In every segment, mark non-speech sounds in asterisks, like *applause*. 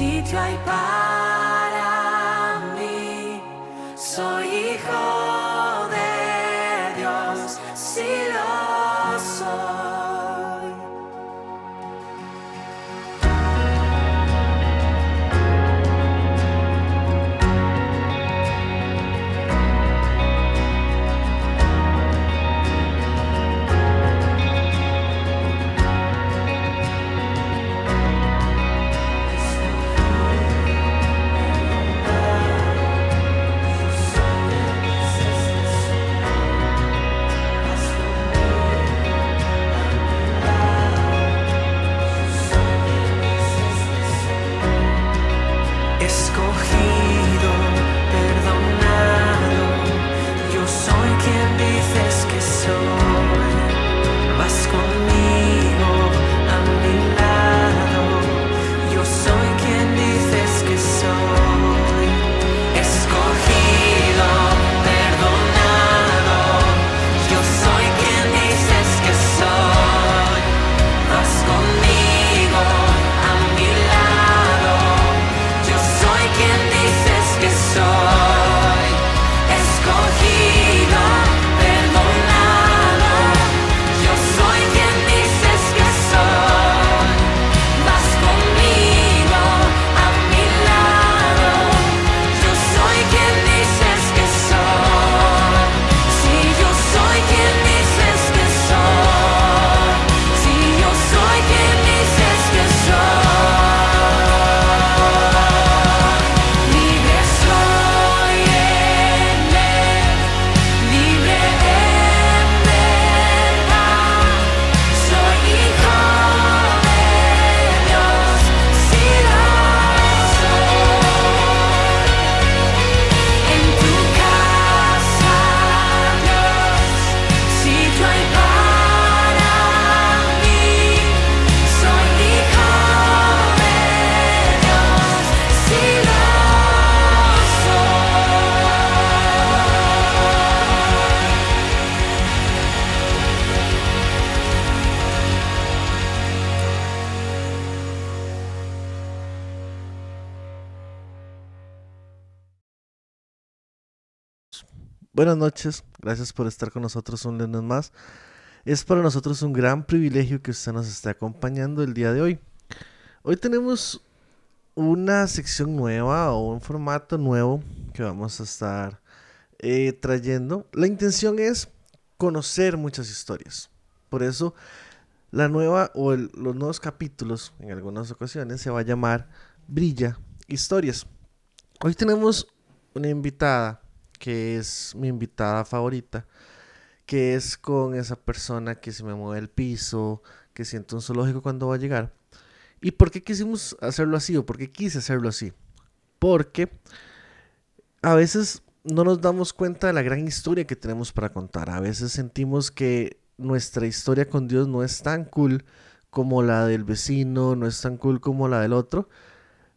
sitio hay para mí. Soy hijo. Buenas noches, gracias por estar con nosotros un lunes más. Es para nosotros un gran privilegio que usted nos esté acompañando el día de hoy. Hoy tenemos una sección nueva o un formato nuevo que vamos a estar eh, trayendo. La intención es conocer muchas historias. Por eso La nueva o los nuevos capítulos, en algunas ocasiones, se va a llamar Brilla Historias. Hoy tenemos una invitada que es mi invitada favorita, que es con esa persona que se me mueve el piso, que siento un zoológico cuando va a llegar. ¿Y por qué quisimos hacerlo así o por qué quise hacerlo así? Porque a veces no nos damos cuenta de la gran historia que tenemos para contar. A veces sentimos que nuestra historia con Dios no es tan cool como la del vecino, no es tan cool como la del otro,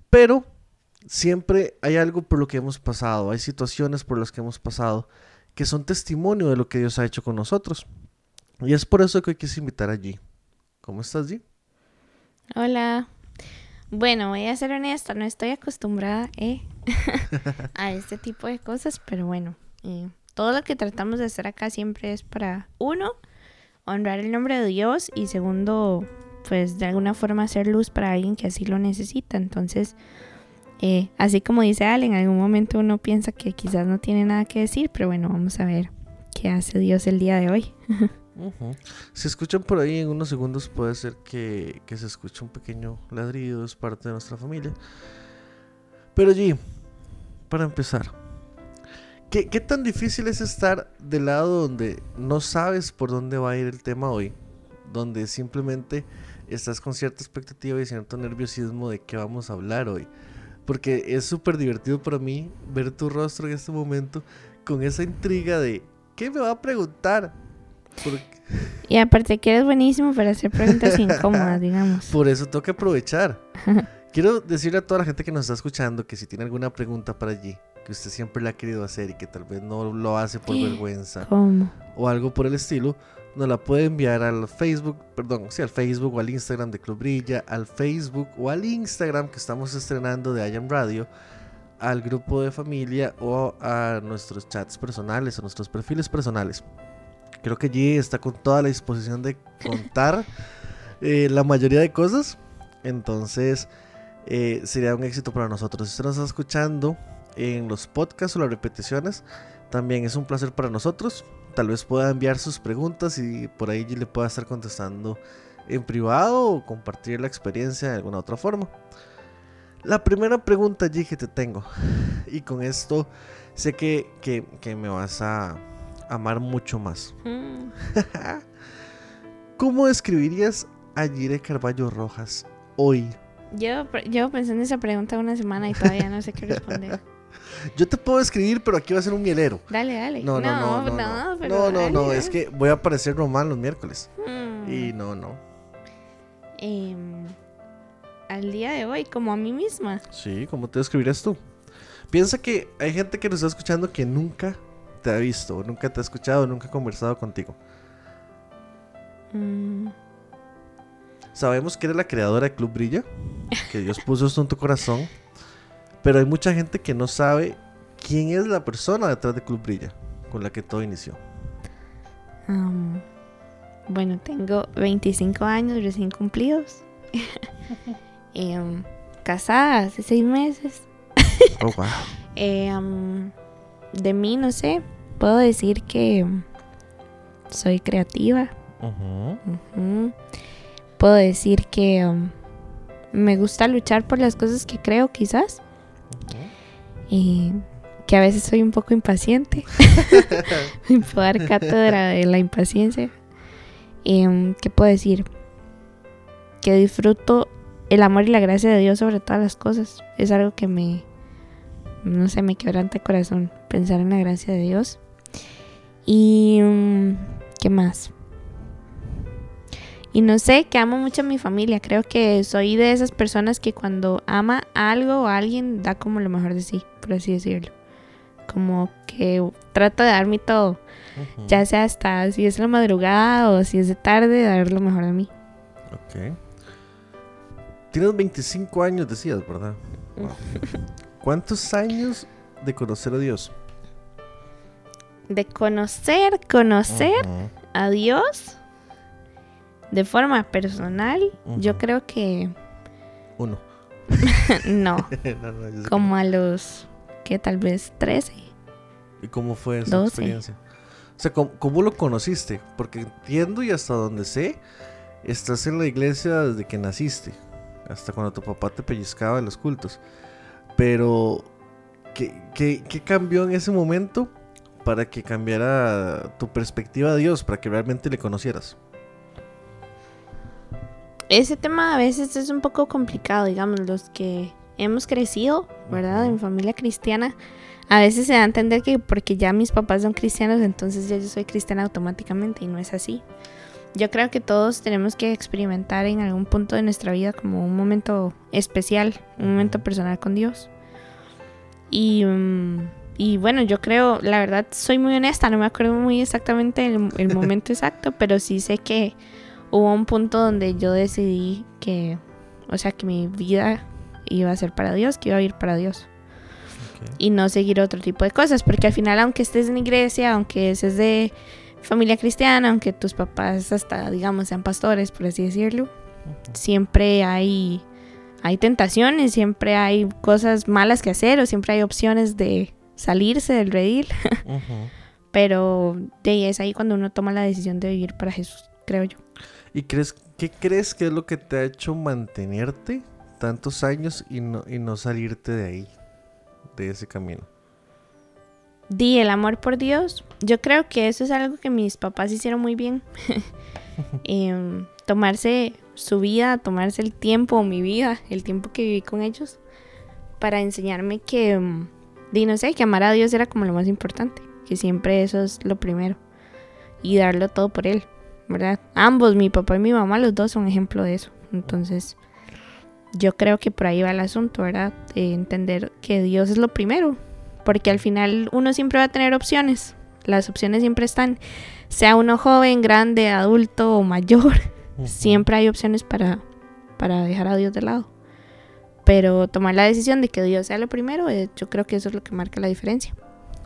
pero siempre hay algo por lo que hemos pasado, hay situaciones por las que hemos pasado que son testimonio de lo que Dios ha hecho con nosotros. Y es por eso que hoy quise invitar allí. ¿Cómo estás, G? Hola. Bueno, voy a ser honesta, no estoy acostumbrada eh, *laughs* a este tipo de cosas, pero bueno, eh, todo lo que tratamos de hacer acá siempre es para, uno, honrar el nombre de Dios y segundo, pues de alguna forma hacer luz para alguien que así lo necesita. Entonces, eh, así como dice Ale, en algún momento uno piensa que quizás no tiene nada que decir, pero bueno, vamos a ver qué hace Dios el día de hoy. *laughs* Si escuchan por ahí en unos segundos puede ser que, se escuche un pequeño ladrido, es parte de nuestra familia. Pero allí, para empezar, ¿qué, ¿qué tan difícil es estar del lado donde no sabes por dónde va a ir el tema hoy? Donde simplemente estás con cierta expectativa y cierto nerviosismo de qué vamos a hablar hoy. Porque es súper divertido para mí ver tu rostro en este momento con esa intriga de ¿qué me va a preguntar? Y aparte que eres buenísimo para hacer preguntas incómodas, digamos. Por eso tengo que aprovechar. *laughs* Quiero decirle a toda la gente que nos está escuchando que si tiene alguna pregunta para allí, que usted siempre la ha querido hacer y que tal vez no lo hace por vergüenza o algo por el estilo, nos la puede enviar al Facebook, perdón, sí, al Facebook o al Instagram de Club Brilla, al Facebook o al Instagram que estamos estrenando de IAM Radio, al grupo de familia o a nuestros chats personales, a nuestros perfiles personales. Creo que G está con toda la disposición de contar *laughs* eh, la mayoría de cosas. Entonces, eh, sería un éxito para nosotros. Si usted nos está escuchando en los podcasts o las repeticiones, también es un placer para nosotros. Tal vez pueda enviar sus preguntas y por ahí le pueda estar contestando en privado o compartir la experiencia de alguna otra forma. La primera pregunta, G, que te tengo, y con esto sé que, que me vas a, amar mucho más. Mm. *laughs* ¿Cómo describirías a Jire Carballo Rojas hoy? Yo llevo pensando en esa pregunta una semana y todavía no sé qué *laughs* responder. Yo te puedo escribir, pero aquí va a ser un mielero. Dale, dale. No, no, no. No, no, no, no, no, es que voy a aparecer normal los miércoles. Mm. Y no, no. Em, al día de hoy, como a mí misma. Sí, ¿cómo te describirías tú? Piensa que hay gente que nos está escuchando que nunca te ha visto, nunca te ha escuchado, nunca ha conversado contigo. Mm. Sabemos que eres la creadora de Club Brilla, que Dios puso esto en tu corazón, pero hay mucha gente que no sabe quién es la persona detrás de Club Brilla, con la que todo inició. bueno, tengo 25 años recién cumplidos. *laughs* Em, casada hace 6 meses. oh, wow. *laughs* Em, de mí, no sé, puedo decir que soy creativa. Puedo decir que um, me gusta luchar por las cosas que creo, quizás. Que a veces soy un poco impaciente. *laughs* *laughs* Me puedo dar cátedra de la impaciencia. Um, ¿Qué puedo decir? Que disfruto el amor y la gracia de Dios sobre todas las cosas. Es algo que me, no sé, me quebranta el corazón pensar en la gracia de Dios. Y... Mm, ¿Qué más? Y no sé, que amo mucho a mi familia. Creo que soy de esas personas que cuando ama algo o a alguien da como lo mejor de sí, por así decirlo. Como que trata de darme todo. Ya sea hasta si es la madrugada o si es de tarde, dar lo mejor de mí. Ok. Tienes 25 años, decías, ¿verdad? *laughs* ¿Cuántos años de conocer a Dios? De conocer, conocer a Dios de forma personal, yo creo que... Uno. *laughs* no. *laughs* como a los, ¿qué? Tal vez 13. ¿Y cómo fue esa experiencia? O sea, ¿cómo, lo conociste? Porque entiendo y hasta donde sé estás en la iglesia desde que naciste, hasta cuando tu papá te pellizcaba en los cultos. Pero, ¿qué, qué, qué cambió en ese momento para que cambiara tu perspectiva de Dios, para que realmente le conocieras? Ese tema a veces es un poco complicado, digamos, los que hemos crecido, ¿verdad? En familia cristiana, a veces se da a entender que porque ya mis papás son cristianos, entonces ya yo soy cristiana automáticamente y no es así. Yo creo que todos tenemos que experimentar en algún punto de nuestra vida como un momento especial, un momento personal con Dios. Y, mm, y bueno, yo creo, la verdad, soy muy honesta, no me acuerdo muy exactamente el, el *laughs* momento exacto, pero sí sé que hubo un punto donde yo decidí que, o sea, que mi vida iba a ser para Dios, que iba a ir para Dios. Y no seguir otro tipo de cosas, porque al final, aunque estés en iglesia, aunque estés de familia cristiana, aunque tus papás hasta, digamos, sean pastores, por así decirlo, siempre hay, hay tentaciones, siempre hay cosas malas que hacer o siempre hay opciones de salirse del redil. *laughs* Pero de ahí es ahí cuando uno toma la decisión de vivir para Jesús, creo yo. ¿Y crees, qué crees que es lo que te ha hecho mantenerte tantos años y no, y no salirte de ahí, de ese camino? Di el amor por Dios. Yo creo que eso es algo que mis papás hicieron muy bien. *laughs* Em, tomarse su vida, tomarse el tiempo, mi vida, el tiempo que viví con ellos, para enseñarme que, mm, di no sé, que amar a Dios era como lo más importante, que siempre eso es lo primero y darlo todo por Él, ¿verdad? Ambos, mi papá y mi mamá, los dos son ejemplo de eso. Entonces, yo creo que por ahí va el asunto, ¿verdad? De entender que Dios es lo primero, porque al final uno siempre va a tener opciones. Las opciones siempre están, sea uno joven, grande, adulto o mayor, *laughs* siempre hay opciones para, para dejar a Dios de lado. Pero tomar la decisión de que Dios sea lo primero, eh, yo creo que eso es lo que marca la diferencia.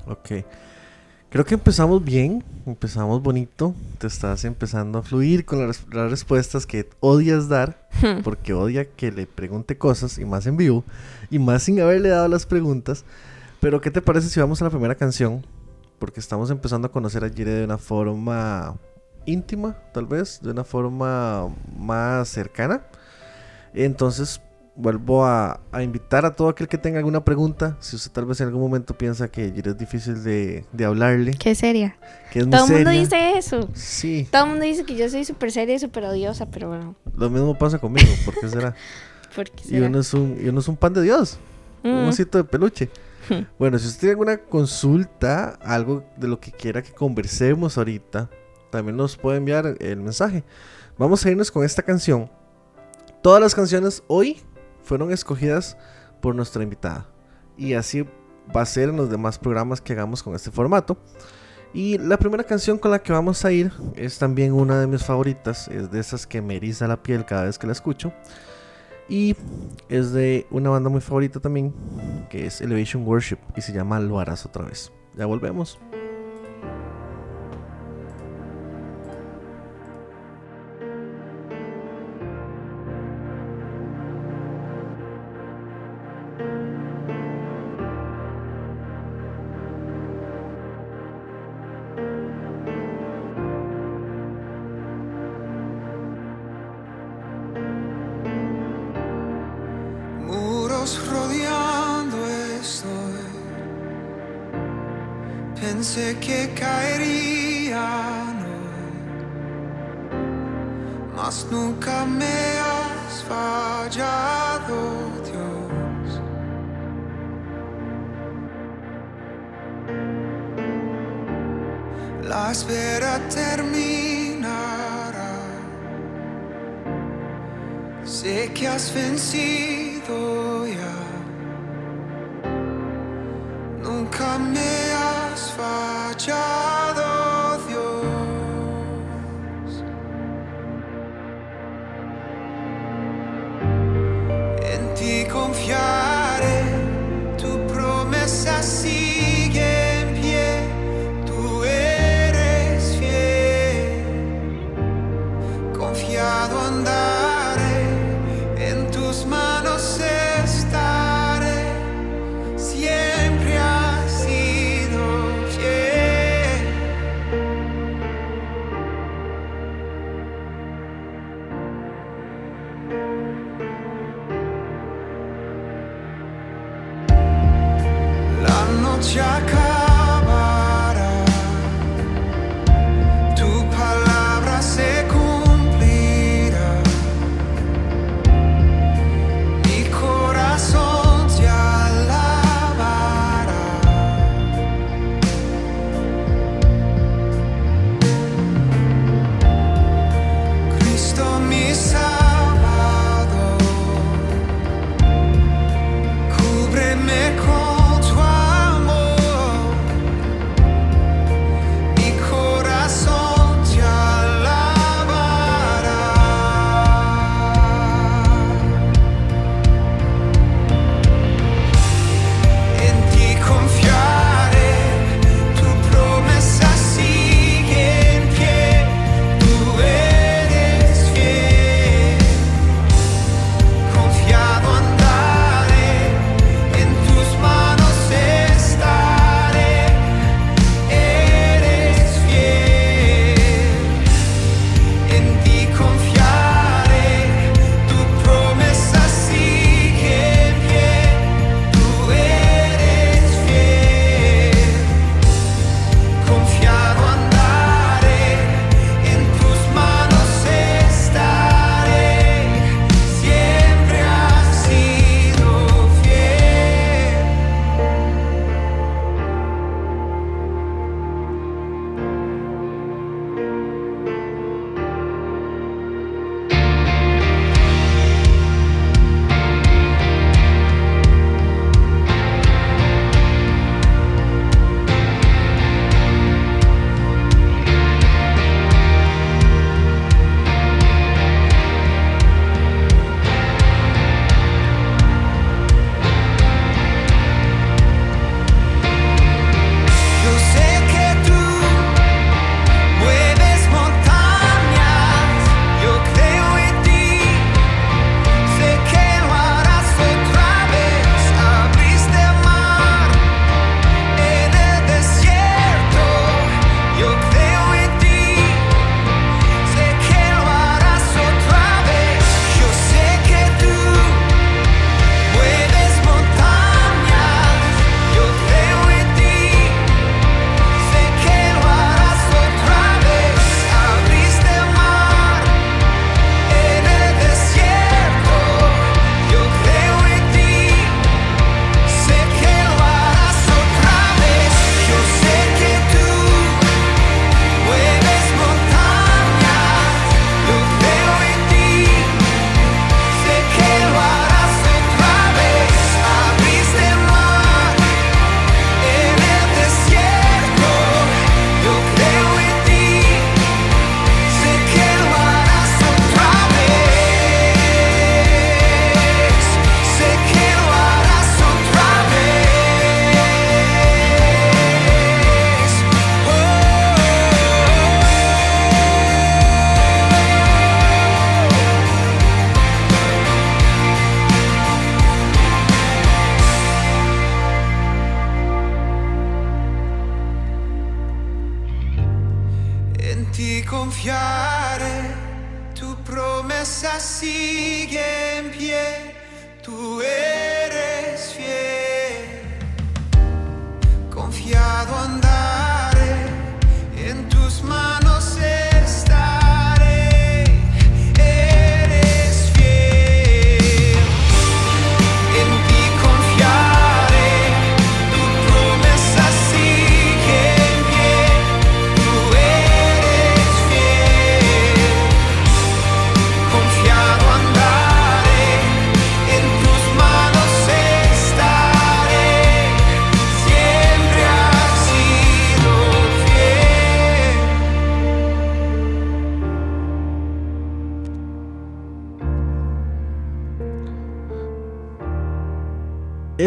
Ok. Creo que empezamos bien, empezamos bonito. Te estás empezando a fluir con las, las respuestas que odias dar, porque odia que le pregunte cosas, y más en vivo, y más sin haberle dado las preguntas. Pero, ¿qué te parece si vamos a la primera canción? Porque estamos empezando a conocer a Jire de una forma íntima, tal vez, de una forma más cercana. Entonces, vuelvo a, a invitar a todo aquel que tenga alguna pregunta. Si usted tal vez en algún momento piensa que es difícil de, de hablarle, Qué seria. que es Todo el mundo dice eso. Sí, Todo el mundo dice que yo soy súper seria y súper odiosa, pero bueno, lo mismo pasa conmigo, ¿por qué será? *laughs* ¿por qué Y será? uno es un, y uno es un pan de Dios, un Mm. osito de peluche. *laughs* Bueno, si usted tiene alguna consulta, algo de lo que quiera que conversemos ahorita, también nos puede enviar el mensaje. Vamos a irnos con esta canción. Todas las canciones hoy fueron escogidas por nuestra invitada. Y así va a ser en los demás programas que hagamos con este formato. Y la primera canción con la que vamos a ir es también una de mis favoritas. Es de esas que me eriza la piel cada vez que la escucho. Y es de una banda muy favorita también, que es Elevation Worship, y se llama Lo harás otra vez. Ya volvemos.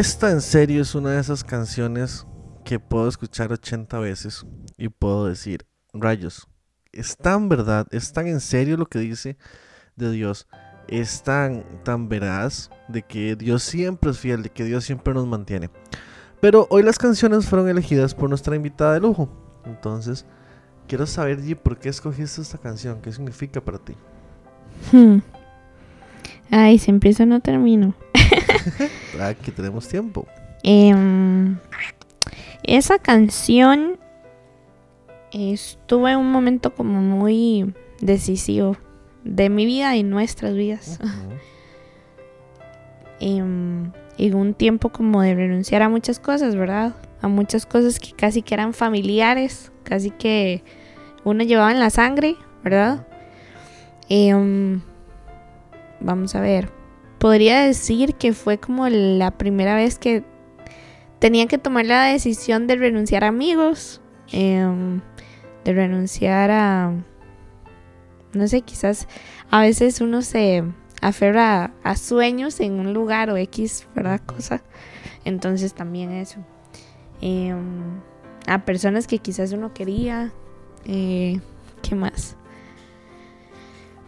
Esta en serio es una de esas canciones que puedo escuchar 80 veces y puedo decir, rayos, es tan verdad, es tan en serio lo que dice de Dios, es tan, tan veraz de que Dios siempre es fiel, de que Dios siempre nos mantiene. Pero hoy las canciones fueron elegidas por nuestra invitada de lujo. Entonces, quiero saber, G, ¿por qué escogiste esta canción? ¿Qué significa para ti? Hmm. Ay, si empiezo no termino. *laughs* Ah, Aquí tenemos tiempo. Em, esa canción estuvo en un momento como muy decisivo de mi vida y nuestras vidas. Uh *laughs* en, em, un tiempo como de renunciar a muchas cosas, ¿verdad? A muchas cosas que casi que eran familiares, casi que uno llevaba en la sangre, ¿verdad? Vamos a ver. Podría decir que fue como la primera vez que tenía que tomar la decisión de renunciar a amigos, em, de renunciar a, no sé, quizás a veces uno se aferra a, sueños en un lugar o X, ¿verdad? Cosa. Entonces también eso. Em, a personas que quizás uno quería. eh, ¿Qué más?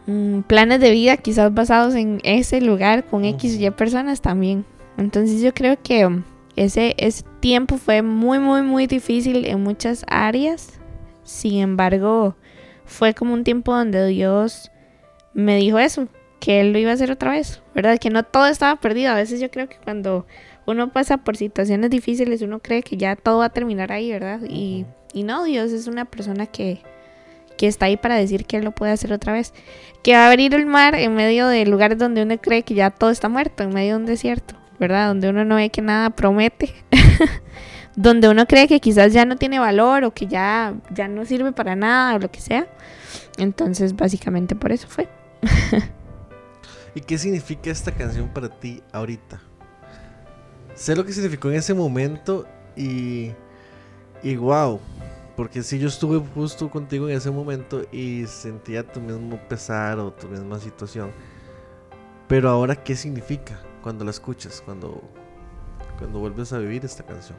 Mm, planes de vida quizás basados en ese lugar con X y Y personas también. Entonces yo creo que um, ese, ese tiempo fue muy, muy, muy difícil en muchas áreas. Sin embargo, fue como un tiempo donde Dios me dijo eso, que Él lo iba a hacer otra vez, ¿verdad? Que no todo estaba perdido. A veces yo creo que cuando uno pasa por situaciones difíciles, uno cree que ya todo va a terminar ahí, ¿verdad? Y, y no, Dios es una persona que, que está ahí para decir que Él lo puede hacer otra vez. Que va a abrir el mar en medio de lugares donde uno cree que ya todo está muerto, en medio de un desierto, ¿verdad? Donde uno no ve que nada promete. *laughs* donde uno cree que quizás ya no tiene valor o que ya, ya no sirve para nada o lo que sea. Entonces, básicamente por eso fue. *laughs* ¿Y qué significa esta canción para ti ahorita? Sé lo que significó en ese momento y. Y wow. Porque si yo estuve justo contigo en ese momento y sentía tu mismo pesar o tu misma situación. Pero ahora, ¿qué significa cuando la escuchas? Cuando, cuando vuelves a vivir esta canción.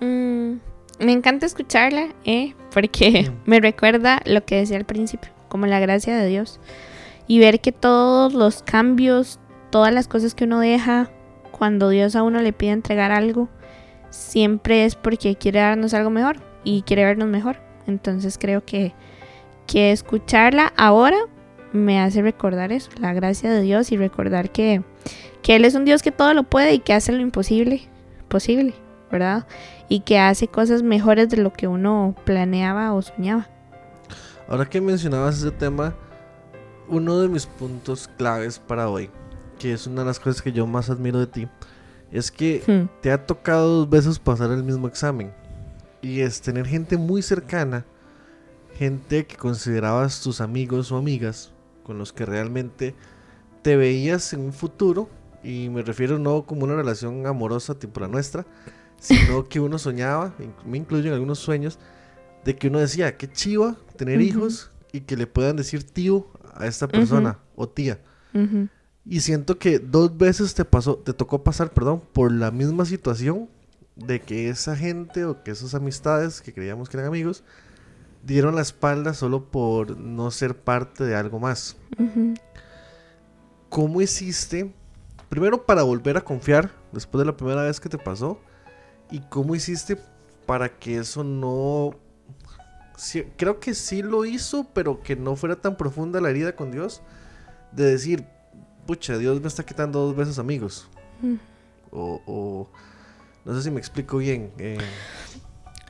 Mm, me encanta escucharla, ¿eh? Porque *laughs* me recuerda lo que decía al principio, como la gracia de Dios. Y ver que todos los cambios, todas las cosas que uno deja, cuando Dios a uno le pide entregar algo, siempre es porque quiere darnos algo mejor y quiere vernos mejor. Entonces creo que, que escucharla ahora me hace recordar eso, la gracia de Dios y recordar que, que Él es un Dios que todo lo puede y que hace lo imposible posible, ¿verdad? Y que hace cosas mejores de lo que uno planeaba o soñaba. Ahora que mencionabas ese tema, uno de mis puntos claves para hoy, que es una de las cosas que yo más admiro de ti, es que Hmm. te ha tocado dos veces pasar el mismo examen. Y es tener gente muy cercana, gente que considerabas tus amigos o amigas, con los que realmente te veías en un futuro. Y me refiero no como una relación amorosa tipo la nuestra, sino *laughs* que uno soñaba, me incluyo en algunos sueños, de que uno decía, qué chiva tener hijos y que le puedan decir tío a esta persona o tía. Ujú. Y siento que dos veces te pasó, te tocó pasar, perdón, por la misma situación de que esa gente o que esas amistades que creíamos que eran amigos dieron la espalda solo por no ser parte de algo más. ¿Cómo hiciste? Primero para volver a confiar después de la primera vez que te pasó y cómo hiciste para que eso no sí, creo que sí lo hizo, pero que no fuera tan profunda la herida con Dios de decir, pucha, Dios me está quitando dos veces amigos. Mm. O, o- no sé si me explico bien. eh,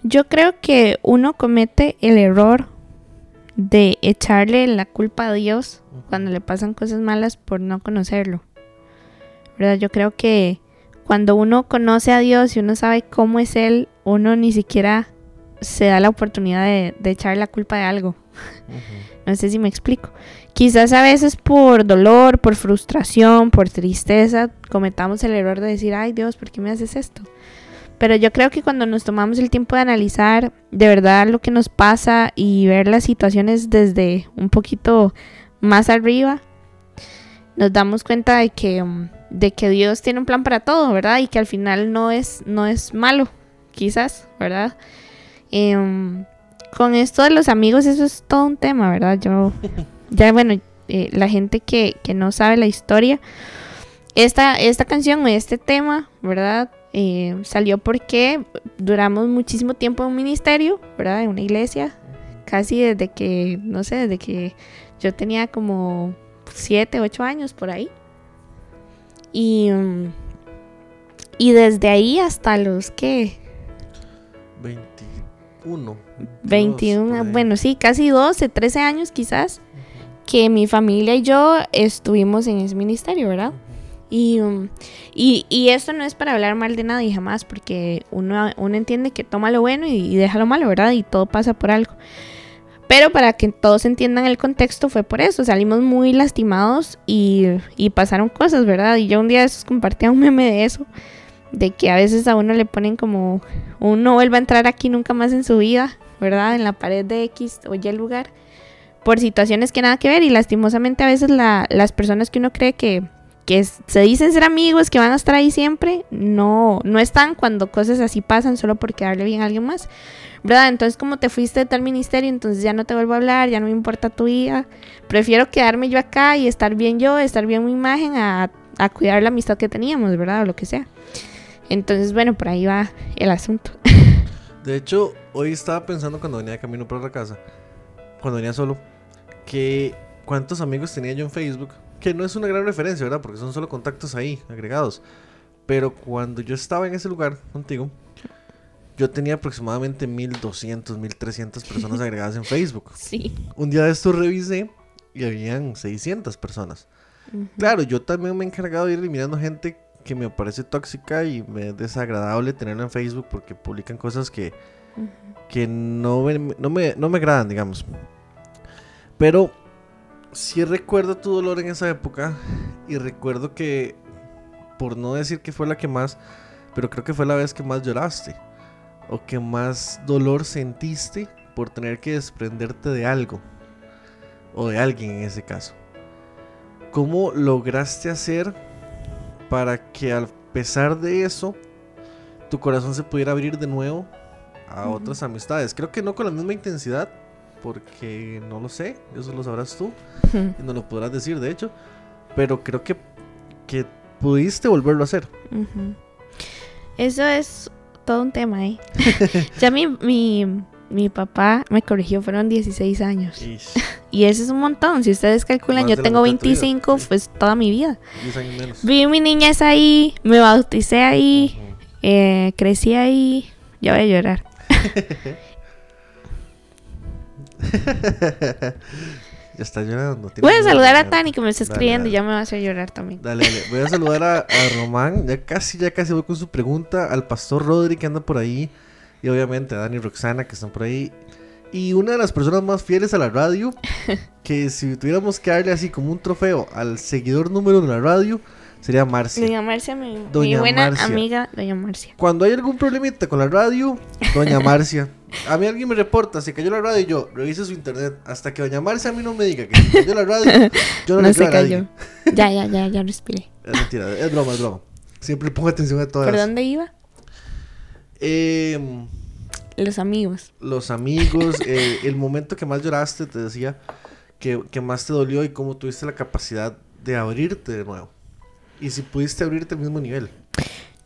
Yo creo que uno comete el error de echarle la culpa a Dios cuando le pasan cosas malas por no conocerlo. ¿Verdad? Yo creo que cuando uno conoce a Dios y uno sabe cómo es Él, uno ni siquiera se da la oportunidad de, de echar la culpa de algo. No sé si me explico. Quizás a veces por dolor, por frustración, por tristeza, cometamos el error de decir, ay Dios, ¿por qué me haces esto? Pero yo creo que cuando nos tomamos el tiempo de analizar de verdad lo que nos pasa y ver las situaciones desde un poquito más arriba, nos damos cuenta de que, mm, de que Dios tiene un plan para todo, ¿verdad? Y que al final no es, no es malo, quizás, ¿verdad? Em, con esto de los amigos, eso es todo un tema, ¿verdad? Yo, *laughs* ya bueno, eh, la gente que, que no sabe la historia, esta, esta canción o este tema, ¿verdad? Eh, salió porque duramos muchísimo tiempo en un ministerio, ¿verdad? En una iglesia, casi desde que, no sé, desde que yo tenía como 7, 8 años por ahí. Y, Y desde ahí hasta los que 21. 21, por ahí. bueno, sí, casi 12, 13 años quizás, que mi familia y yo estuvimos en ese ministerio, ¿verdad? Y, y, y esto no es para hablar mal de nadie jamás, porque uno, uno entiende que toma lo bueno y, y deja lo malo, ¿verdad? Y todo pasa por algo. Pero para que todos entiendan el contexto fue por eso, salimos muy lastimados y, y pasaron cosas, ¿verdad? Y yo un día de esos compartía un meme de eso, de que a veces a uno le ponen como, uno vuelve a entrar aquí nunca más en su vida, ¿verdad? En la pared de X o Y lugar, por situaciones que nada que ver y lastimosamente a veces la- las personas que uno cree que, que se dicen ser amigos, que van a estar ahí siempre, no, no están cuando cosas así pasan solo por quedarle bien a alguien más. ¿Verdad? Entonces como te fuiste de tal ministerio, entonces ya no te vuelvo a hablar, ya no me importa tu vida. Prefiero quedarme yo acá y estar bien yo, estar bien mi imagen, a, a cuidar la amistad que teníamos, ¿verdad? O lo que sea. Entonces, bueno, por ahí va el asunto. *laughs* De hecho, hoy estaba pensando cuando venía de camino para la casa, cuando venía solo, que cuántos amigos tenía yo en Facebook, que no es una gran referencia, ¿verdad? Porque son solo contactos ahí, agregados. Pero cuando yo estaba en ese lugar contigo, yo tenía aproximadamente 1200, 1300 personas agregadas en *laughs* Facebook. Sí. Un día de esto revisé y habían 600 personas. Claro, yo también me he encargado de ir eliminando gente que me parece tóxica y me es desagradable tenerla en Facebook porque publican cosas que, que no, me, no, me, no me agradan, digamos. Pero sí recuerdo tu dolor en esa época y recuerdo que, por no decir que fue la que más, pero creo que fue la vez que más lloraste o que más dolor sentiste por tener que desprenderte de algo o de alguien en ese caso. ¿Cómo lograste hacer para que a pesar de eso tu corazón se pudiera abrir de nuevo a otras amistades? Creo que no con la misma intensidad, porque no lo sé, eso lo sabrás tú y no lo podrás decir de hecho, pero creo que, que pudiste volverlo a hacer. Eso es todo un tema, ¿eh? *laughs* ya mi, mi, mi papá me corrigió, fueron 16 años. Ish, *laughs* Y eso es un montón. Si ustedes calculan, Más yo tengo mitad de tu vida, 25, sí. pues toda mi vida. 10 años menos. Viví mi niñez ahí, me bauticé ahí, eh, crecí ahí. Ya voy a llorar. *laughs* ya está llorando. Voy a saludar a. Tani que me está Dale, escribiendo y dale. ya me va a hacer llorar también. Dale, dale. Voy a saludar a, a Román. Ya casi, ya casi voy con su pregunta. Al pastor Rodri que anda por ahí. Y obviamente a Dani y Roxana que están por ahí. Y una de las personas más fieles a la radio. *laughs* Que si tuviéramos que darle así como un trofeo al seguidor número de la radio. Sería Marcia. Doña Marcia, mi, mi Doña buena Marcia. amiga, Doña Marcia. Cuando hay algún problemita con la radio, Doña *laughs* Marcia. A mí alguien me reporta, se cayó la radio y yo revise su internet. Hasta que Doña Marcia a mí no me diga que se cayó la radio, yo no, *laughs* No le se a cayó. Ya, ya, ya, ya respiré. Es mentira, es broma, es broma. Siempre pongo atención a todas. ¿Por dónde iba? Em, Los amigos. los amigos, eh, el momento que más lloraste, te decía, que, que más te dolió y cómo tuviste la capacidad de abrirte de nuevo. Y si pudiste abrirte al mismo nivel.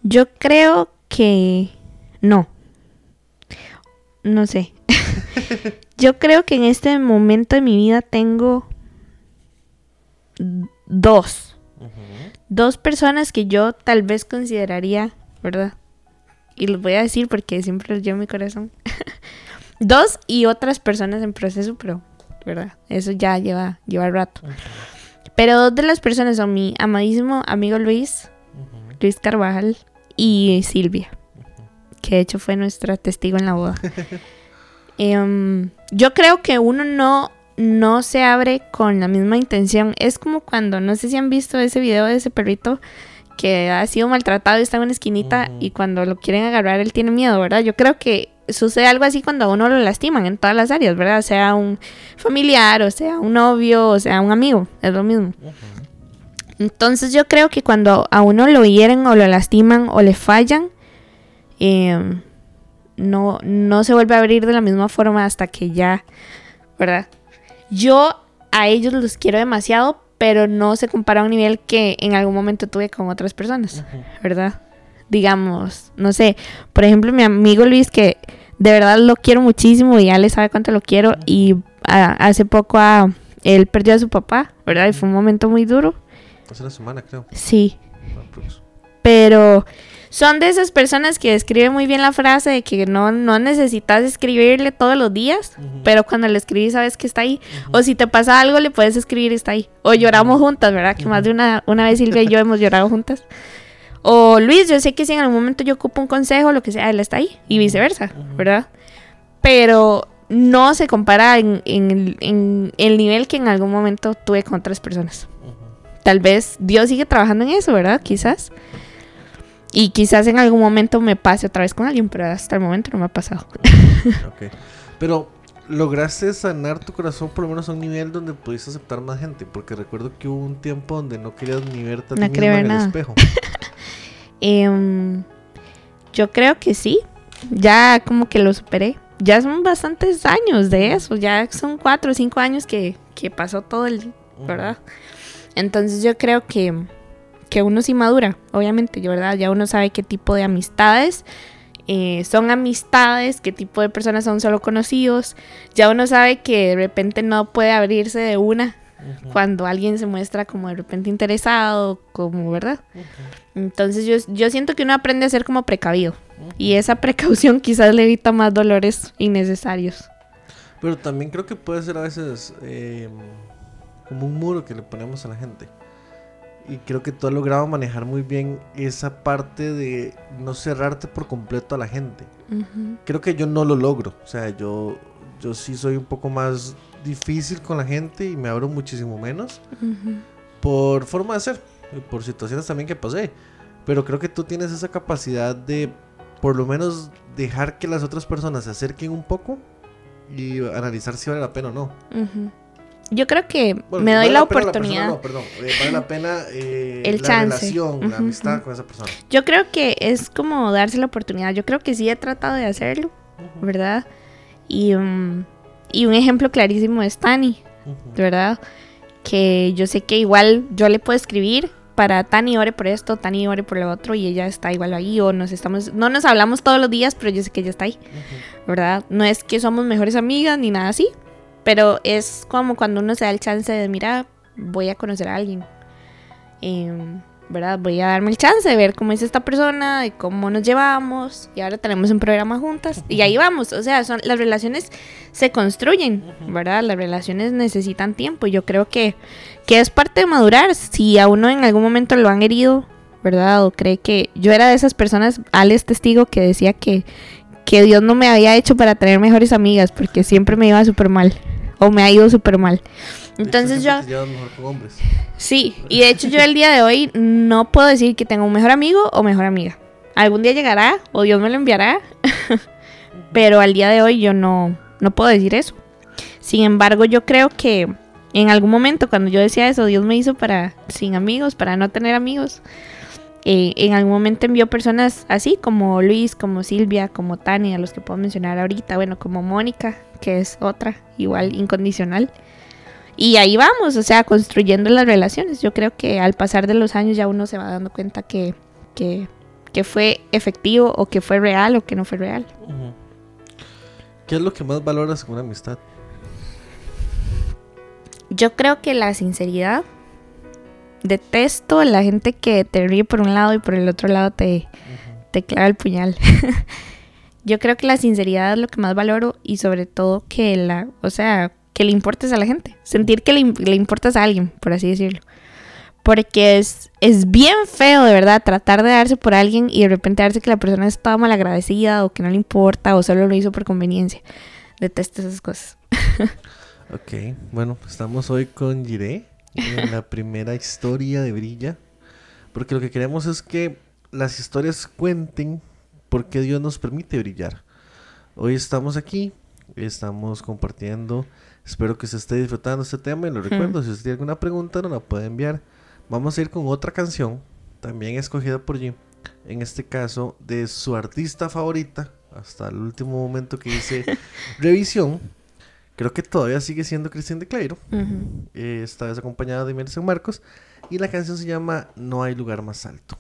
Yo creo que no. No sé. *laughs* Yo creo que en este momento de mi vida tengo dos. Dos personas que yo tal vez consideraría, ¿verdad? Y los voy a decir porque siempre los llevo en mi corazón. *laughs* dos y otras personas en proceso, pero, ¿verdad? Eso ya lleva, lleva rato. Pero dos de las personas son mi amadísimo amigo Luis, Luis Carvajal y Silvia, que de hecho fue nuestra testigo en la boda. *laughs* Em, yo creo que uno no, no se abre con la misma intención. Es como cuando, no sé si han visto ese video de ese perrito que ha sido maltratado y está en una esquinita y cuando lo quieren agarrar él tiene miedo, ¿verdad? Yo creo que sucede algo así cuando a uno lo lastiman en todas las áreas, ¿verdad? Sea un familiar, o sea un novio, o sea un amigo, es lo mismo. Entonces yo creo que cuando a uno lo hieren o lo lastiman o le fallan, eh, no, no se vuelve a abrir de la misma forma hasta que ya, ¿verdad? Yo a ellos los quiero demasiado, pero no se compara a un nivel que en algún momento tuve con otras personas, ¿verdad? Digamos, no sé, por ejemplo, mi amigo Luis, que de verdad lo quiero muchísimo y ya le sabe cuánto lo quiero, y hace poco ah, él perdió a su papá, ¿verdad? Y fue un momento muy duro. Hace una semana, creo. Sí, Ah, pues. pero son de esas personas que escriben muy bien la frase de que no, no necesitas escribirle todos los días, pero cuando le escribís sabes que está ahí. O si te pasa algo, le puedes escribir, está ahí. O lloramos juntas, ¿verdad? Que más de una, una vez Silvia y yo *laughs* hemos llorado juntas. O Luis, yo sé que si en algún momento yo ocupo un consejo, lo que sea, él está ahí. Y viceversa, ¿verdad? Pero no se compara en, en en el nivel que en algún momento tuve con otras personas. Tal vez Dios sigue trabajando en eso, ¿verdad? Quizás. Y quizás en algún momento me pase otra vez con alguien, pero hasta el momento no me ha pasado. *laughs* Ok. Pero lograste sanar tu corazón por lo menos a un nivel donde pudiste aceptar más gente. Porque recuerdo que hubo un tiempo donde no querías ni verte a ti No misma en el espejo. *laughs* Em, yo creo que sí. Ya como que lo superé. Ya son bastantes años de eso. Ya son cuatro o cinco años que, que pasó todo el... ¿Verdad? Entonces yo creo que, que uno sí madura, obviamente, ¿verdad? Ya uno sabe qué tipo de amistades eh, son amistades, qué tipo de personas son solo conocidos. Ya uno sabe que de repente no puede abrirse de una cuando alguien se muestra como de repente interesado, como, ¿verdad? Entonces yo, yo siento que uno aprende a ser como precavido. Y esa precaución *laughs* quizás le evita más dolores innecesarios. Pero también creo que puede ser a veces eh, como un muro que le ponemos a la gente. Y creo que tú has logrado manejar muy bien esa parte de no cerrarte por completo a la gente. Ujú. Creo que yo no lo logro. O sea, yo, yo sí soy un poco más difícil con la gente y me abro muchísimo menos Ujú. por forma de ser, y por situaciones también que pasé. Pero creo que tú tienes esa capacidad de por lo menos dejar que las otras personas se acerquen un poco y analizar si vale la pena o no. Ujú. Yo creo que Bueno, me doy vale la persona, oportunidad. no, perdón, eh, vale la pena eh, El la chance. relación, la Ujú, amistad con esa persona. Yo creo que es como darse la oportunidad. Yo creo que sí he tratado de hacerlo, ¿verdad? Y, um, y un ejemplo clarísimo es Tani. ¿verdad? Que yo sé que igual yo le puedo escribir para Tani ore por esto, Tani ore por lo otro y ella está igual ahí o nos estamos no nos hablamos todos los días, pero yo sé que ella está ahí. ¿verdad? No es que somos mejores amigas ni nada así, pero es como cuando uno se da el chance de mira, voy a conocer a alguien. Em, ¿verdad? Voy a darme el chance de ver cómo es esta persona, de cómo nos llevamos, y ahora tenemos un programa juntas, y ahí vamos, o sea, son, las relaciones se construyen, ¿verdad? Las relaciones necesitan tiempo, y yo creo que, que es parte de madurar, si a uno en algún momento lo han herido, ¿verdad? O cree que yo era de esas personas, Alex es testigo, que decía que, que Dios no me había hecho para tener mejores amigas, porque siempre me iba súper mal, o me ha ido súper mal. Entonces yo... te llevas mejor con hombres. Sí, y de hecho yo el día de hoy no puedo decir que tengo un mejor amigo o mejor amiga. Algún día llegará o Dios me lo enviará, *laughs* pero al día de hoy yo no, no puedo decir eso. Sin embargo, yo creo que en algún momento cuando yo decía eso, Dios me hizo para sin amigos, para no tener amigos. Eh, en algún momento envió personas así como Luis, como Silvia, como Tania, los que puedo mencionar ahorita, bueno, como Mónica, que es otra, igual incondicional. Y ahí vamos, o sea, construyendo las relaciones. Yo creo que al pasar de los años ya uno se va dando cuenta que, que, que fue efectivo o que fue real o que no fue real. ¿Qué es lo que más valoras en una amistad? Yo creo que la sinceridad. Detesto a la gente que te ríe por un lado y por el otro lado te, te clava el puñal. *laughs* Yo creo que la sinceridad es lo que más valoro y sobre todo que la, o sea, que le importes a la gente. Sentir que le, le importas a alguien, por así decirlo. Porque es, es bien feo, de verdad, tratar de darse por alguien y de repente darse que la persona es toda malagradecida o que no le importa o solo lo hizo por conveniencia. Detesto esas cosas. *laughs* Ok, bueno, estamos hoy con Jiré en la primera historia de Brilla. Porque lo que queremos es que las historias cuenten por qué Dios nos permite brillar. Hoy estamos aquí, estamos compartiendo. Espero que se esté disfrutando este tema. Y lo recuerdo, si usted tiene alguna pregunta, nos la puede enviar. Vamos a ir con otra canción, también escogida por Jim. En este caso, de su artista favorita, hasta el último momento que hice *laughs* revisión. Creo que todavía sigue siendo Cristian de Clairo. Ujú. Eh, esta vez acompañada de Mercedes Marcos. Y la canción se llama No hay lugar más alto.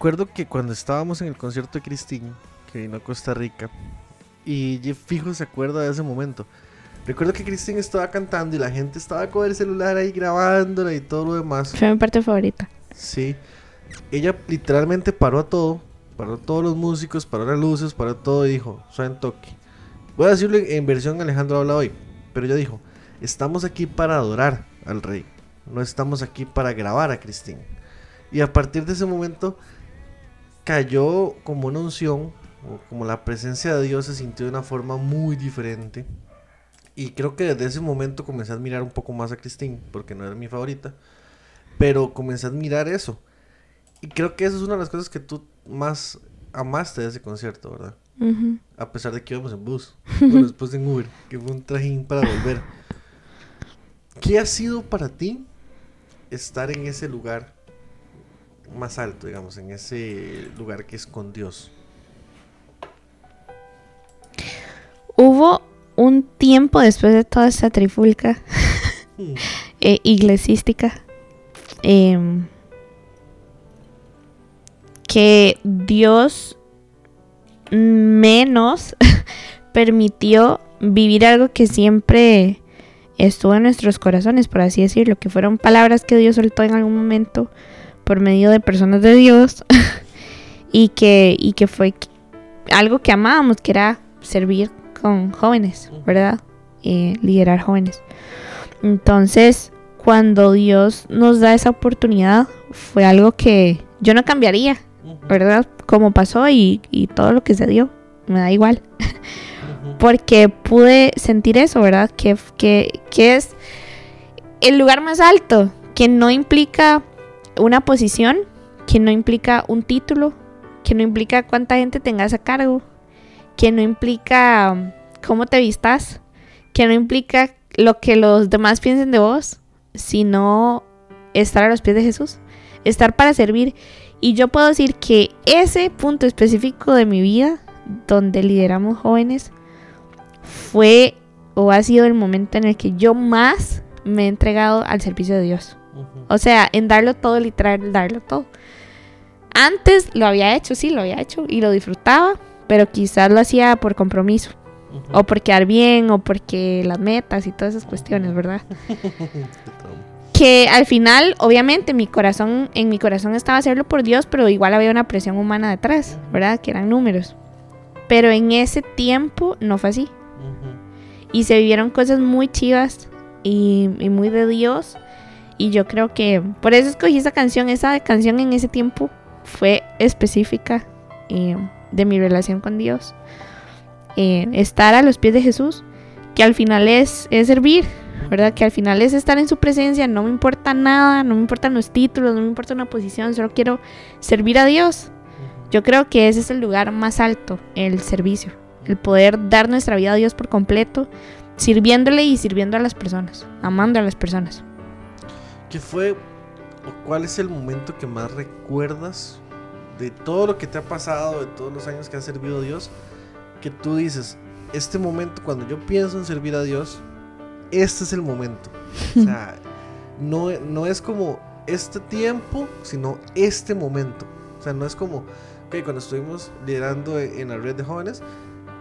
Recuerdo que cuando estábamos en el concierto de Christine, que vino a Costa Rica, y Jeff fijo se acuerda de ese momento. Recuerdo que Christine estaba cantando y la gente estaba con el celular ahí grabándola y todo lo demás. Fue mi parte favorita. Sí. Ella literalmente paró a todo. Paró a todos los músicos, paró las luces, paró todo y dijo, suena toque. Voy a decirlo en versión Alejandro habla hoy. Pero ella dijo, estamos aquí para adorar al rey. No estamos aquí para grabar a Cristín. Y a partir de ese momento cayó como una unción, o como la presencia de Dios se sintió de una forma muy diferente. Y creo que desde ese momento comencé a admirar un poco más a Cristín, porque no era mi favorita. Pero comencé a admirar eso. Y creo que eso es una de las cosas que tú más amaste de ese concierto, ¿verdad? Ujú. A pesar de que íbamos en bus. *laughs* Bueno, después en Uber, que fue un trajín para volver. ¿Qué ha sido para ti estar en ese lugar más alto, digamos, en ese lugar que es con Dios? Hubo un tiempo después de toda esta trifulca Hmm. *laughs* eh, iglesística em, que Dios menos *laughs* permitió vivir algo que siempre estuvo en nuestros corazones, por así decirlo, que fueron palabras que Dios soltó en algún momento por medio de personas de Dios *laughs* y que, y que fue algo que amábamos, que era servir con jóvenes, ¿verdad? Eh, liderar jóvenes. Entonces, cuando Dios nos da esa oportunidad, fue algo que yo no cambiaría, ¿verdad? Como pasó y, y todo lo que se dio, me da igual. *laughs* Porque pude sentir eso, ¿verdad? Que, que, que es el lugar más alto, que no implica una posición, que no implica un título, que no implica cuánta gente tengas a cargo, que no implica um, cómo te vistas, que no implica lo que los demás piensen de vos, sino estar a los pies de Jesús, estar para servir. Y yo puedo decir que ese punto específico de mi vida, donde lideramos jóvenes, fue o ha sido el momento en el que yo más me he entregado al servicio de Dios. Ujú. O sea, en darlo todo, literal, darlo todo. Antes lo había hecho, sí, lo había hecho y lo disfrutaba, pero quizás lo hacía por compromiso, Ujú. o por quedar bien, o porque las metas y todas esas cuestiones, ¿verdad? *laughs* Que al final, obviamente, mi corazón, en mi corazón estaba hacerlo por Dios, pero igual había una presión humana detrás, ¿verdad? Que eran números. Pero en ese tiempo no fue así. Ujú. Y se vivieron cosas muy chivas y, y muy de Dios. Y yo creo que por eso escogí esa canción. Esa canción en ese tiempo fue específica eh, de mi relación con Dios. Eh, estar a los pies de Jesús, que al final es, es servir, ¿verdad? Que al final es estar en su presencia, no me importa nada, no me importan los títulos, no me importa una posición, solo quiero servir a Dios. Yo creo que ese es el lugar más alto, el servicio, el poder dar nuestra vida a Dios por completo, sirviéndole y sirviendo a las personas, amando a las personas. ¿Qué fue o cuál es el momento que más recuerdas de todo lo que te ha pasado, de todos los años que has servido a Dios, que tú dices, este momento cuando yo pienso en servir a Dios, este es el momento? O sea, *laughs* no, no es como este tiempo, sino este momento. O sea, no es como, ok, cuando estuvimos liderando en en la red de jóvenes,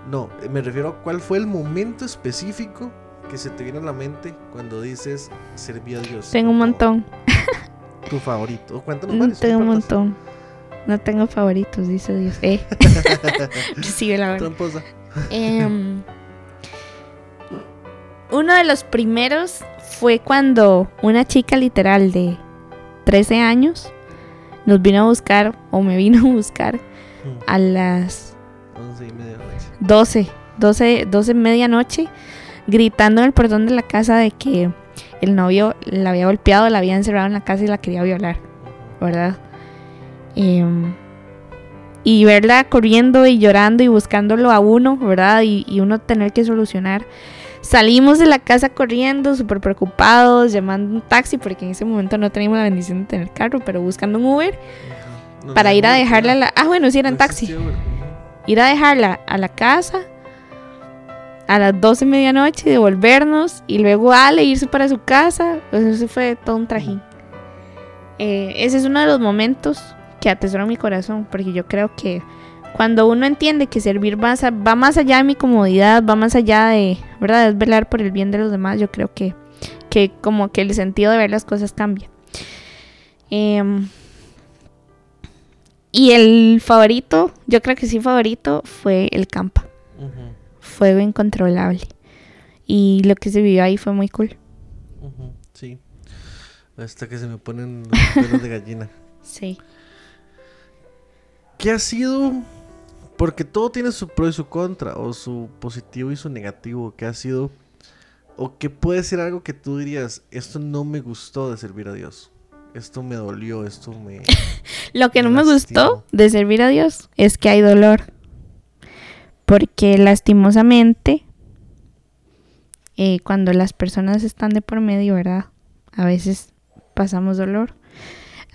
no, me refiero a cuál fue el momento específico que se te viene a la mente cuando dices serví a Dios. Tengo un montón, Tu favorito. Cuéntanos mm, varios. tengo un no montón. No tengo favoritos, dice Dios. Eh. *laughs* sí, la verdad. Tramposa. Em, uno de los primeros fue cuando una chica literal de 13 años nos vino a buscar, o me vino a buscar, Mm, a las Once y media de la noche. 12, 12, 12 medianoche, gritando en el portón de la casa de que el novio la había golpeado, la había encerrado en la casa y la quería violar, ¿verdad? Em, y verla corriendo y llorando y buscándolo a uno, ¿verdad? Y, y uno tener que solucionar. Salimos de la casa corriendo, súper preocupados, llamando un taxi, porque en ese momento no teníamos la bendición de tener carro, pero buscando un Uber. No, para no, ir a no, dejarla a la... Ah, bueno, sí era en taxi. Ir a dejarla a la casa a las 12 de medianoche, devolvernos y luego Ale irse para su casa. Pues eso fue todo un trajín. Eh, ese es uno de los momentos que atesoro mi corazón, porque yo creo que cuando uno entiende que servir a- va más allá de mi comodidad, va más allá de, ¿verdad? Es velar por el bien de los demás, yo creo que, que como que el sentido de ver las cosas cambia. Em, y el favorito, yo creo que sí favorito, fue el campa. Ujú, Fuego incontrolable. Y lo que se vivió ahí fue muy cool. ujú, Sí. Hasta que se me ponen los pelos de gallina. *laughs* Sí. ¿Qué ha sido? Porque todo tiene su pro y su contra, o su positivo y su negativo. ¿Qué ha sido? O qué puede ser algo que tú dirías, esto no me gustó de servir a Dios. Esto me dolió, esto me... *laughs* Lo que no me Lastimó. gustó de servir a Dios es que hay dolor. Porque lastimosamente, eh, cuando las personas están de por medio, ¿verdad? A veces pasamos dolor.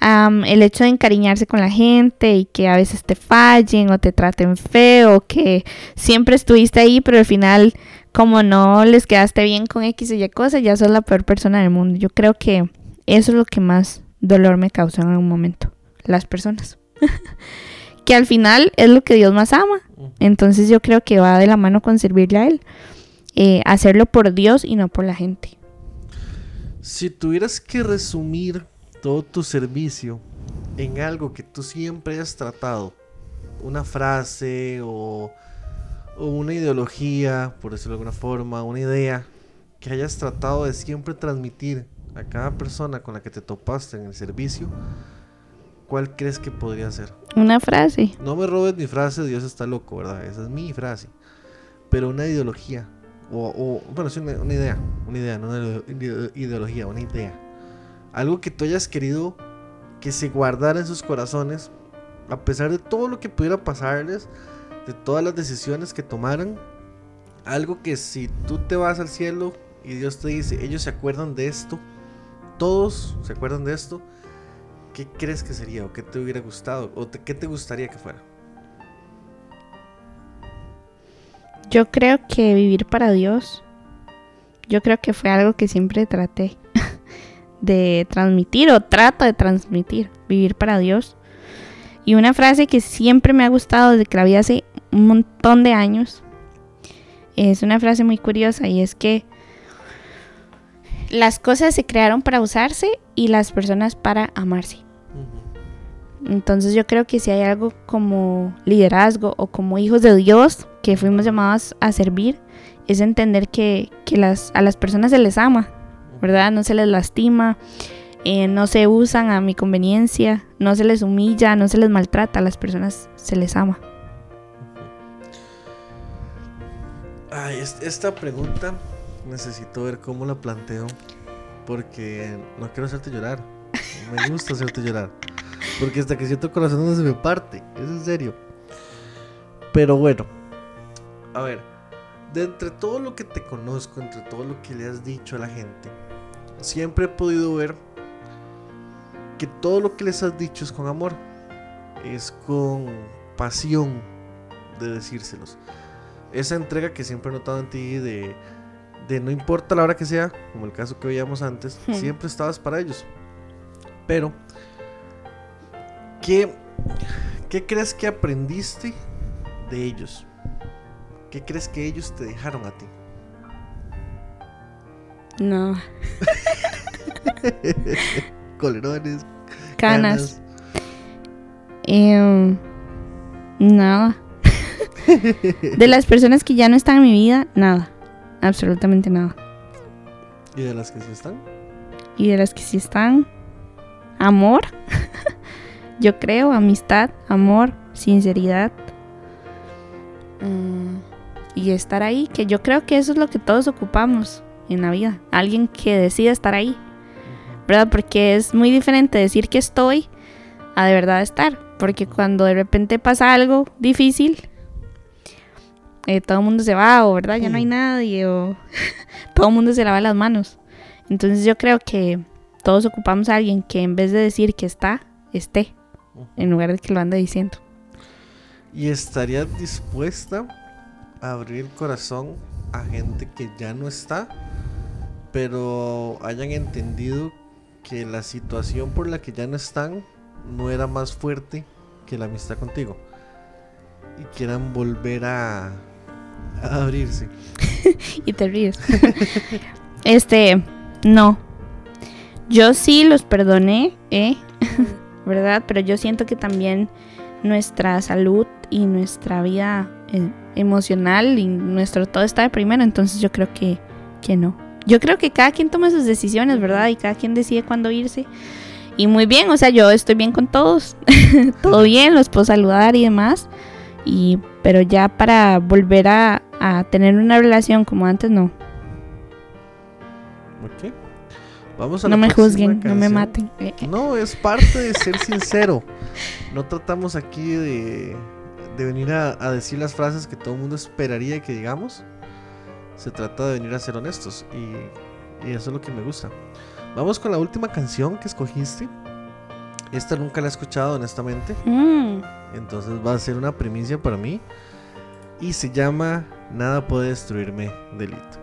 El hecho de encariñarse con la gente y que a veces te fallen o te traten feo, que siempre estuviste ahí, pero al final, como no les quedaste bien con X o Y cosas, ya sos la peor persona del mundo. Yo creo que eso es lo que más dolor me causó en algún momento las personas. *laughs* que al final es lo que Dios más ama. Entonces yo creo que va de la mano con servirle a Él. Eh, hacerlo por Dios y no por la gente. Si tuvieras que resumir todo tu servicio en algo que tú siempre has tratado, una frase o, o una ideología, por decirlo de alguna forma, una idea que hayas tratado de siempre transmitir a cada persona con la que te topaste en el servicio, ¿cuál crees que podría ser? Una frase. No me robes mi frase, Dios está loco, ¿verdad? Esa es mi frase. Pero una ideología. O, o- bueno, sí, una, una idea. Una idea, no una ideo- ideología, una idea. Algo que tú hayas querido que se guardara en sus corazones, a pesar de todo lo que pudiera pasarles, de todas las decisiones que tomaran. Algo que si tú te vas al cielo y Dios te dice, ellos se acuerdan de esto, todos se acuerdan de esto, ¿qué crees que sería? ¿O qué te hubiera gustado? ¿O qué te gustaría que fuera? Yo creo que vivir para Dios, yo creo que fue algo que siempre traté *laughs* de transmitir o trato de transmitir, vivir para Dios. Y una frase que siempre me ha gustado desde que la vi hace un montón de años, es una frase muy curiosa y es que las cosas se crearon para usarse y las personas para amarse. Entonces yo creo que si hay algo como liderazgo o como hijos de Dios que fuimos llamados a servir, es entender que, que las, a las personas se les ama, ¿verdad? No se les lastima, eh, no se usan a mi conveniencia, no se les humilla, no se les maltrata, a las personas se les ama. Ay, es- esta pregunta necesito ver cómo la planteo. Porque no quiero hacerte llorar. Me gusta hacerte llorar. Porque hasta que siento corazón no se me parte. Es en serio. Pero bueno. A ver. De entre todo lo que te conozco, entre todo lo que le has dicho a la gente, siempre he podido ver que todo lo que les has dicho es con amor. Es con pasión de decírselos esa entrega que siempre he notado en ti de, de no importa la hora que sea, como el caso que veíamos antes, Hmm. siempre estabas para ellos. Pero, ¿qué, ¿qué crees que aprendiste de ellos? ¿Qué crees que ellos te dejaron a ti? No, *laughs* Colerones, canas. Em, nada. De las personas que ya no están en mi vida, nada. Absolutamente nada. ¿Y de las que sí están? Y de las que sí están, amor. Yo creo, amistad, amor, sinceridad. Mm, y estar ahí, que yo creo que eso es lo que todos ocupamos en la vida. Alguien que decida estar ahí. ¿Verdad? Porque es muy diferente decir que estoy a de verdad estar. Porque cuando de repente pasa algo difícil, eh, todo el mundo se va, o verdad, ya no hay nadie, o *laughs* todo el mundo se lava las manos. Entonces yo creo que todos ocupamos a alguien que en vez de decir que está, esté, En lugar de que lo ande diciendo. ¿Y estarías dispuesta a abrir el corazón a gente que ya no está, pero hayan entendido que la situación por la que ya no están no era más fuerte que la amistad contigo? Y quieran volver a, a abrirse. *laughs* Y te ríes. *laughs* este, no. Yo sí los perdoné, ¿eh? ¿Verdad? Pero yo siento que también nuestra salud y nuestra vida eh, emocional y nuestro todo está de primero, entonces yo creo que, que no. Yo creo que cada quien toma sus decisiones, ¿verdad? Y cada quien decide cuándo irse. Y muy bien, o sea, yo estoy bien con todos. *laughs* Todo bien, los puedo saludar y demás. Y, pero ya para volver a, a tener una relación como antes, no. ¿Ok? Vamos a No me juzguen, no me maten. No, es parte de ser sincero. No tratamos aquí de, de venir a, a decir las frases que todo el mundo esperaría que digamos. Se trata de venir a ser honestos y, y eso es lo que me gusta. Vamos con la última canción que escogiste. Esta nunca la he escuchado honestamente, Mm, entonces va a ser una primicia para mí. Y se llama Nada puede destruirme, delito.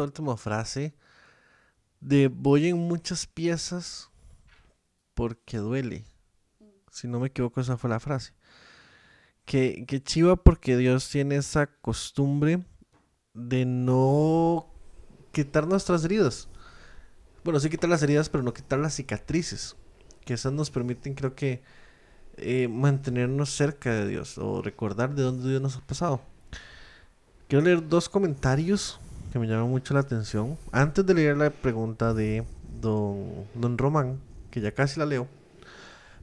Esta última frase de voy en muchas piezas porque duele. Si no me equivoco, esa fue la frase. Que, que chiva porque Dios tiene esa costumbre de no quitar nuestras heridas. Bueno, sí quitar las heridas, pero no quitar las cicatrices. Que esas nos permiten, creo que, eh, mantenernos cerca de Dios o recordar de dónde Dios nos ha pasado. Quiero leer dos comentarios que me llaman mucho la atención. Antes de leer la pregunta de don, don Román, que ya casi la leo.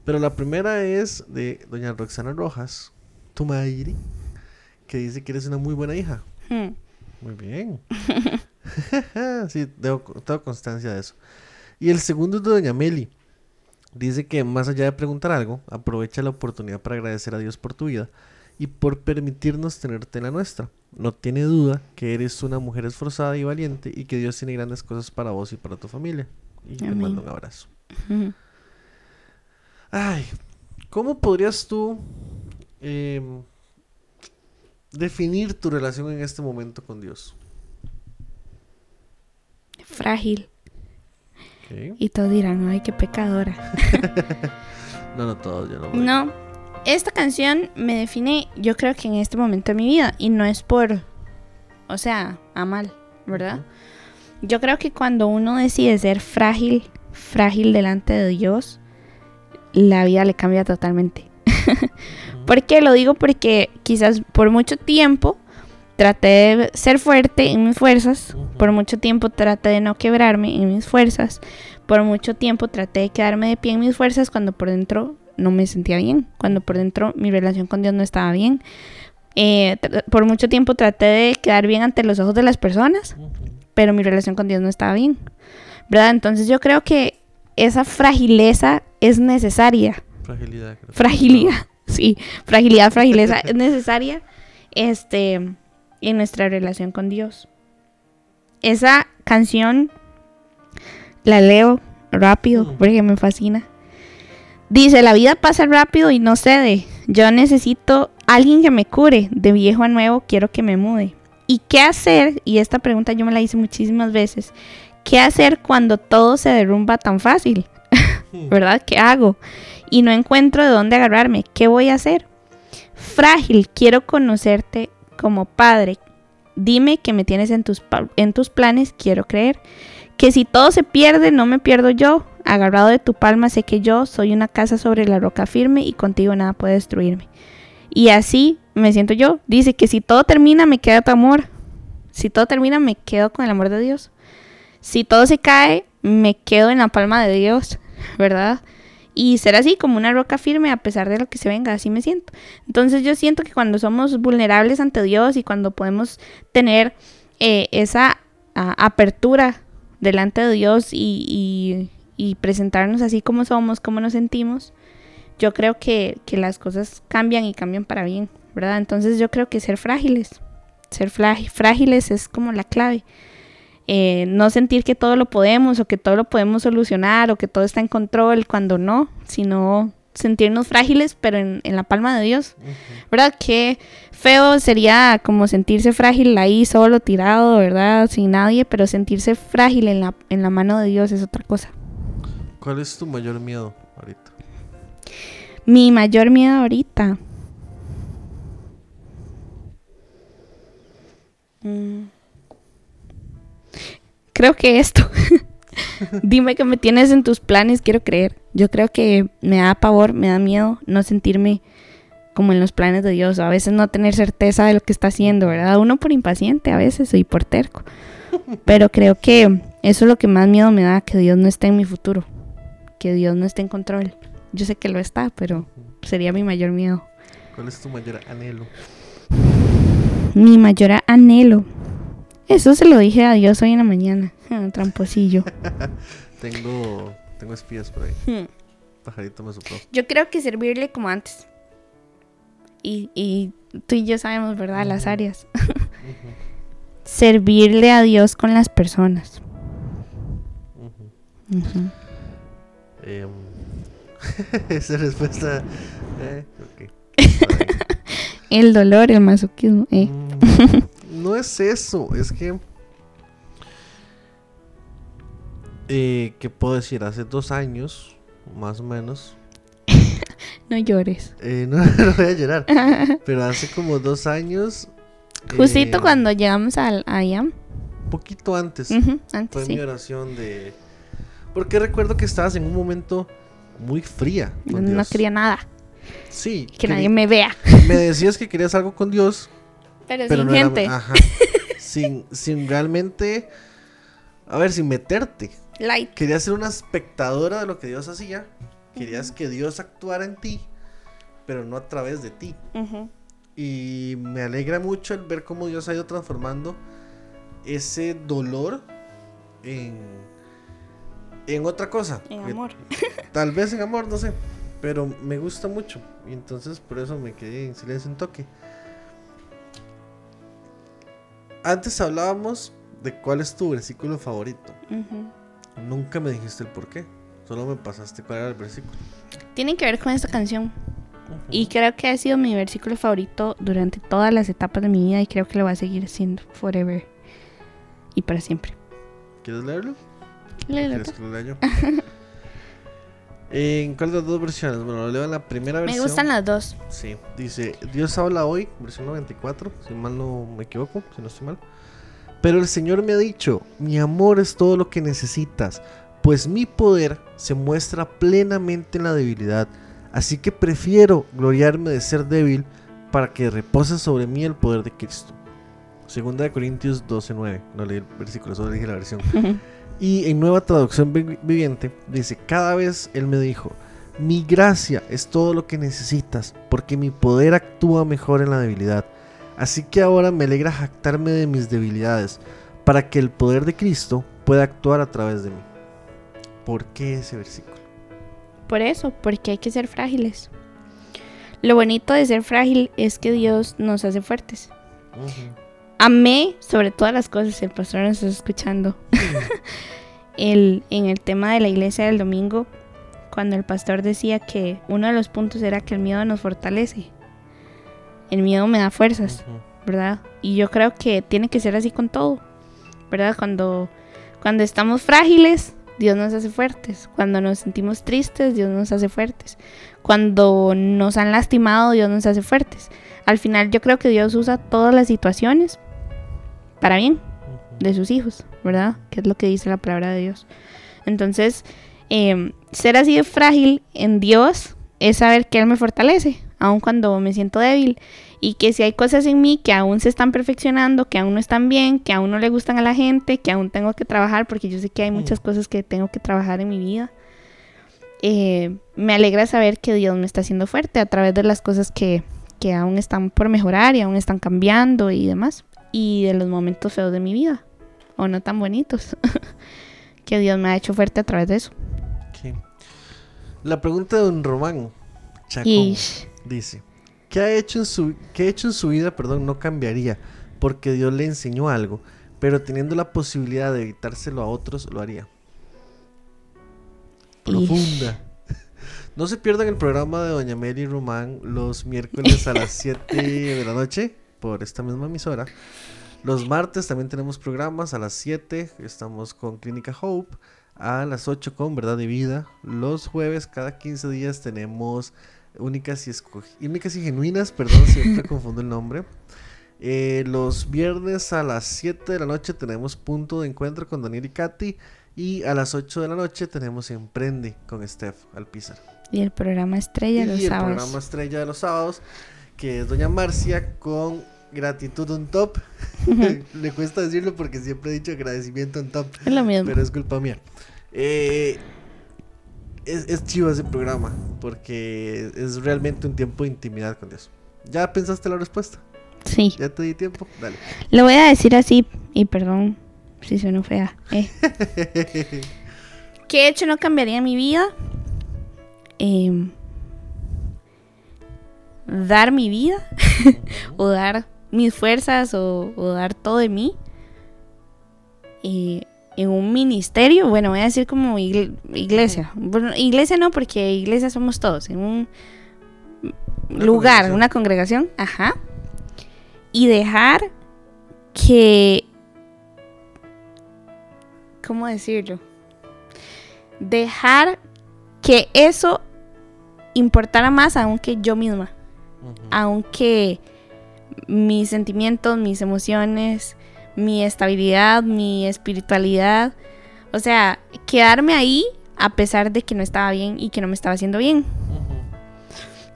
Pero la primera es de doña Roxana Rojas, tu madre, que dice que eres una muy buena hija. Hmm. Muy bien. *laughs* sí, tengo, tengo constancia de eso. Y el segundo es de Doña Meli. Dice que más allá de preguntar algo, aprovecha la oportunidad para agradecer a Dios por tu vida y por permitirnos tenerte en la nuestra. No tiene duda que eres una mujer esforzada y valiente y que Dios tiene grandes cosas para vos y para tu familia. Y te Amén. mando un abrazo. Ay, ¿cómo podrías tú em, definir tu relación en este momento con Dios? Frágil. Y todos dirán, ay, qué pecadora. *laughs* No, no, todos, yo no. voy. No, esta canción me define, yo creo que en este momento de mi vida, y no es por, o sea, a mal, ¿verdad? Yo creo que cuando uno decide ser frágil, frágil delante de Dios, la vida le cambia totalmente. ¿Por qué? Lo digo porque quizás por mucho tiempo traté de ser fuerte en mis fuerzas, por mucho tiempo traté de no quebrarme en mis fuerzas, por mucho tiempo traté de quedarme de pie en mis fuerzas cuando por dentro no me sentía bien, cuando por dentro mi relación con Dios no estaba bien. Eh, por mucho tiempo traté de quedar bien ante los ojos de las personas, pero mi relación con Dios no estaba bien. ¿Verdad? Entonces yo creo que esa fragileza es necesaria. Fragilidad. creo Fragilidad, *laughs* sí, fragilidad, fragileza *laughs* es necesaria este, en nuestra relación con Dios. Esa canción la leo rápido porque me fascina. Dice, la vida pasa rápido y no cede. Yo necesito alguien que me cure. De viejo a nuevo quiero que me mude. ¿Y qué hacer? Y esta pregunta yo me la hice muchísimas veces. ¿Qué hacer cuando todo se derrumba tan fácil? *laughs* ¿Verdad? ¿Qué hago? Y no encuentro de dónde agarrarme. ¿Qué voy a hacer? Frágil, quiero conocerte como padre. Dime que me tienes en tus, en tus planes, quiero creer. Que si todo se pierde, no me pierdo yo. Agarrado de tu palma, sé que yo soy una casa sobre la roca firme y contigo nada puede destruirme. Y así me siento yo. Dice que si todo termina, me queda tu amor. Si todo termina, me quedo con el amor de Dios. Si todo se cae, me quedo en la palma de Dios, ¿verdad? Y ser así como una roca firme a pesar de lo que se venga, así me siento. Entonces yo siento que cuando somos vulnerables ante Dios y cuando podemos tener eh, esa ah, apertura delante de Dios y, y- y presentarnos así como somos, como nos sentimos, yo creo que, que las cosas cambian y cambian para bien, ¿verdad? Entonces yo creo que ser frágiles, ser frági- frágiles es como la clave. Eh, no sentir que todo lo podemos o que todo lo podemos solucionar o que todo está en control cuando no, sino sentirnos frágiles pero en, en la palma de Dios. Ujú. ¿Verdad? Qué feo sería como sentirse frágil ahí solo, tirado, ¿verdad? Sin nadie, pero sentirse frágil en la, en la mano de Dios es otra cosa. ¿Cuál es tu mayor miedo ahorita? Mi mayor miedo ahorita. Mm. Creo que esto. *laughs* Dime que me tienes en tus planes, quiero creer. Yo creo que me da pavor, me da miedo no sentirme como en los planes de Dios. A veces no tener certeza de lo que está haciendo, ¿verdad? Uno por impaciente a veces y por terco. Pero creo que eso es lo que más miedo me da, que Dios no esté en mi futuro. Que Dios no esté en control. Yo sé que lo está, pero sería mi mayor miedo. ¿Cuál es tu mayor anhelo? Mi mayor anhelo. Eso se lo dije a Dios hoy en la mañana. *laughs* Tramposillo. *laughs* Tengo, tengo espías por ahí. Hmm. Pajarito me sopló. Yo creo que servirle como antes. Y, y tú y yo sabemos, ¿verdad? Las áreas. *laughs* servirle a Dios con las personas. Em, *laughs* esa respuesta. Eh. *laughs* El dolor, el masoquismo. eh. Mm, no es eso, es que Eh, ¿Qué puedo decir? Hace dos años, más o menos. *laughs* No llores. eh, no, no voy a llorar. pero hace como dos años. Justito eh, cuando llegamos al IAM. Un poquito antes. Fue antes mi sí. oración de. Porque recuerdo que estabas en un momento muy fría. con No Dios. quería nada. Sí. Que nadie me vea. me decías que querías algo con Dios, Pero, pero sin no era- gente. ajá, *laughs* sin, sin realmente. A ver, sin meterte. Light. Querías ser una espectadora de lo que Dios hacía. Querías que Dios actuara en ti, pero no a través de ti. Ujú. Y me alegra mucho el ver cómo Dios ha ido transformando ese dolor en, en otra cosa. En amor. *laughs* Tal vez en amor, no sé. Pero me gusta mucho. Y entonces por eso me quedé en silencio un toque. Antes hablábamos de cuál es tu versículo favorito. Nunca me dijiste el por qué. Solo me pasaste cuál era el versículo. Tiene que ver con esta canción. Y creo que ha sido mi versículo favorito durante todas las etapas de mi vida y creo que lo va a seguir siendo forever y para siempre. ¿Quieres leerlo? *laughs* ¿En cuál de las dos versiones? Bueno, leo en la primera versión. Me gustan las dos. Sí, dice, Dios habla hoy, versión 94, si mal no me equivoco, si no estoy mal. Pero el Señor me ha dicho, mi amor es todo lo que necesitas, pues mi poder se muestra plenamente en la debilidad. Así que prefiero gloriarme de ser débil para que repose sobre mí el poder de Cristo. Segunda de Corintios 12:9. No leí el versículo, solo dije la versión. *laughs* Y en nueva traducción vi- viviente dice, cada vez Él me dijo, mi gracia es todo lo que necesitas, porque mi poder actúa mejor en la debilidad. Así que ahora me alegra jactarme de mis debilidades, para que el poder de Cristo pueda actuar a través de mí. ¿Por qué ese versículo? Por eso, porque hay que ser frágiles. Lo bonito de ser frágil es que Dios nos hace fuertes. Amé sobre todas las cosas, el pastor nos está escuchando. *laughs* el, en el tema de la iglesia del domingo, cuando el pastor decía que uno de los puntos era que el miedo nos fortalece. El miedo me da fuerzas. ¿verdad? Y yo creo que tiene que ser así con todo, ¿verdad? Cuando, cuando estamos frágiles, Dios nos hace fuertes. Cuando nos sentimos tristes, Dios nos hace fuertes. Cuando nos han lastimado, Dios nos hace fuertes. Al final yo creo que Dios usa todas las situaciones para bien de sus hijos, ¿verdad? Que es lo que dice la palabra de Dios. Entonces, eh, ser así de frágil en Dios es saber que Él me fortalece, aun cuando me siento débil. Y que si hay cosas en mí que aún se están perfeccionando, que aún no están bien, que aún no le gustan a la gente, que aún tengo que trabajar, porque yo sé que hay muchas cosas que tengo que trabajar en mi vida. eh, me alegra saber que Dios me está haciendo fuerte a través de las cosas que, que aún están por mejorar y aún están cambiando y demás. Y de los momentos feos de mi vida, o no tan bonitos, *laughs* que Dios me ha hecho fuerte a través de eso. La pregunta de don Román Chacón dice, ¿qué ha hecho en su, qué ha hecho en su vida, perdón, no cambiaría? Porque Dios le enseñó algo, pero teniendo la posibilidad de evitárselo a otros, lo haría. Profunda. *laughs* No se pierdan el programa de Doña Mary Román los miércoles a las 7 de la noche por esta misma emisora. Los martes también tenemos programas a las 7. Estamos con Clínica Hope. A las 8 con Verdad de Vida. Los jueves, cada 15 días, tenemos únicas y, únicas y genuinas. Perdón, *laughs* siempre confundo el nombre. Eh, los viernes a las 7 de la noche tenemos punto de encuentro con Daniel y Katy. Y a las 8 de la noche tenemos Emprende con Steph Alpizar. Y el programa estrella Y los el sábados. programa estrella de los sábados, que es Doña Marcia con gratitud on top. *laughs* Le cuesta decirlo porque siempre he dicho agradecimiento on top, Es lo mismo. pero es culpa mía. Eh, es, es chivo ese programa porque es realmente un tiempo de intimidad con Dios. ¿Ya pensaste la respuesta? Sí. ¿Ya te di tiempo? Dale. Lo voy a decir así, y perdón si suena fea. eh. *laughs* ¿Qué he hecho no cambiaría mi vida? Em, dar mi vida, *laughs* o dar mis fuerzas, o, o dar todo de mí. eh, en un ministerio, bueno, voy a decir como igle- iglesia. Bueno, iglesia no, porque iglesia somos todos. En un Una lugar, congregación. una congregación, ajá. Y dejar que. ¿Cómo decirlo? dejar que eso importara más aún que yo misma, Aunque mis sentimientos, mis emociones, mi estabilidad, mi espiritualidad, o sea, quedarme ahí a pesar de que no estaba bien y que no me estaba haciendo bien.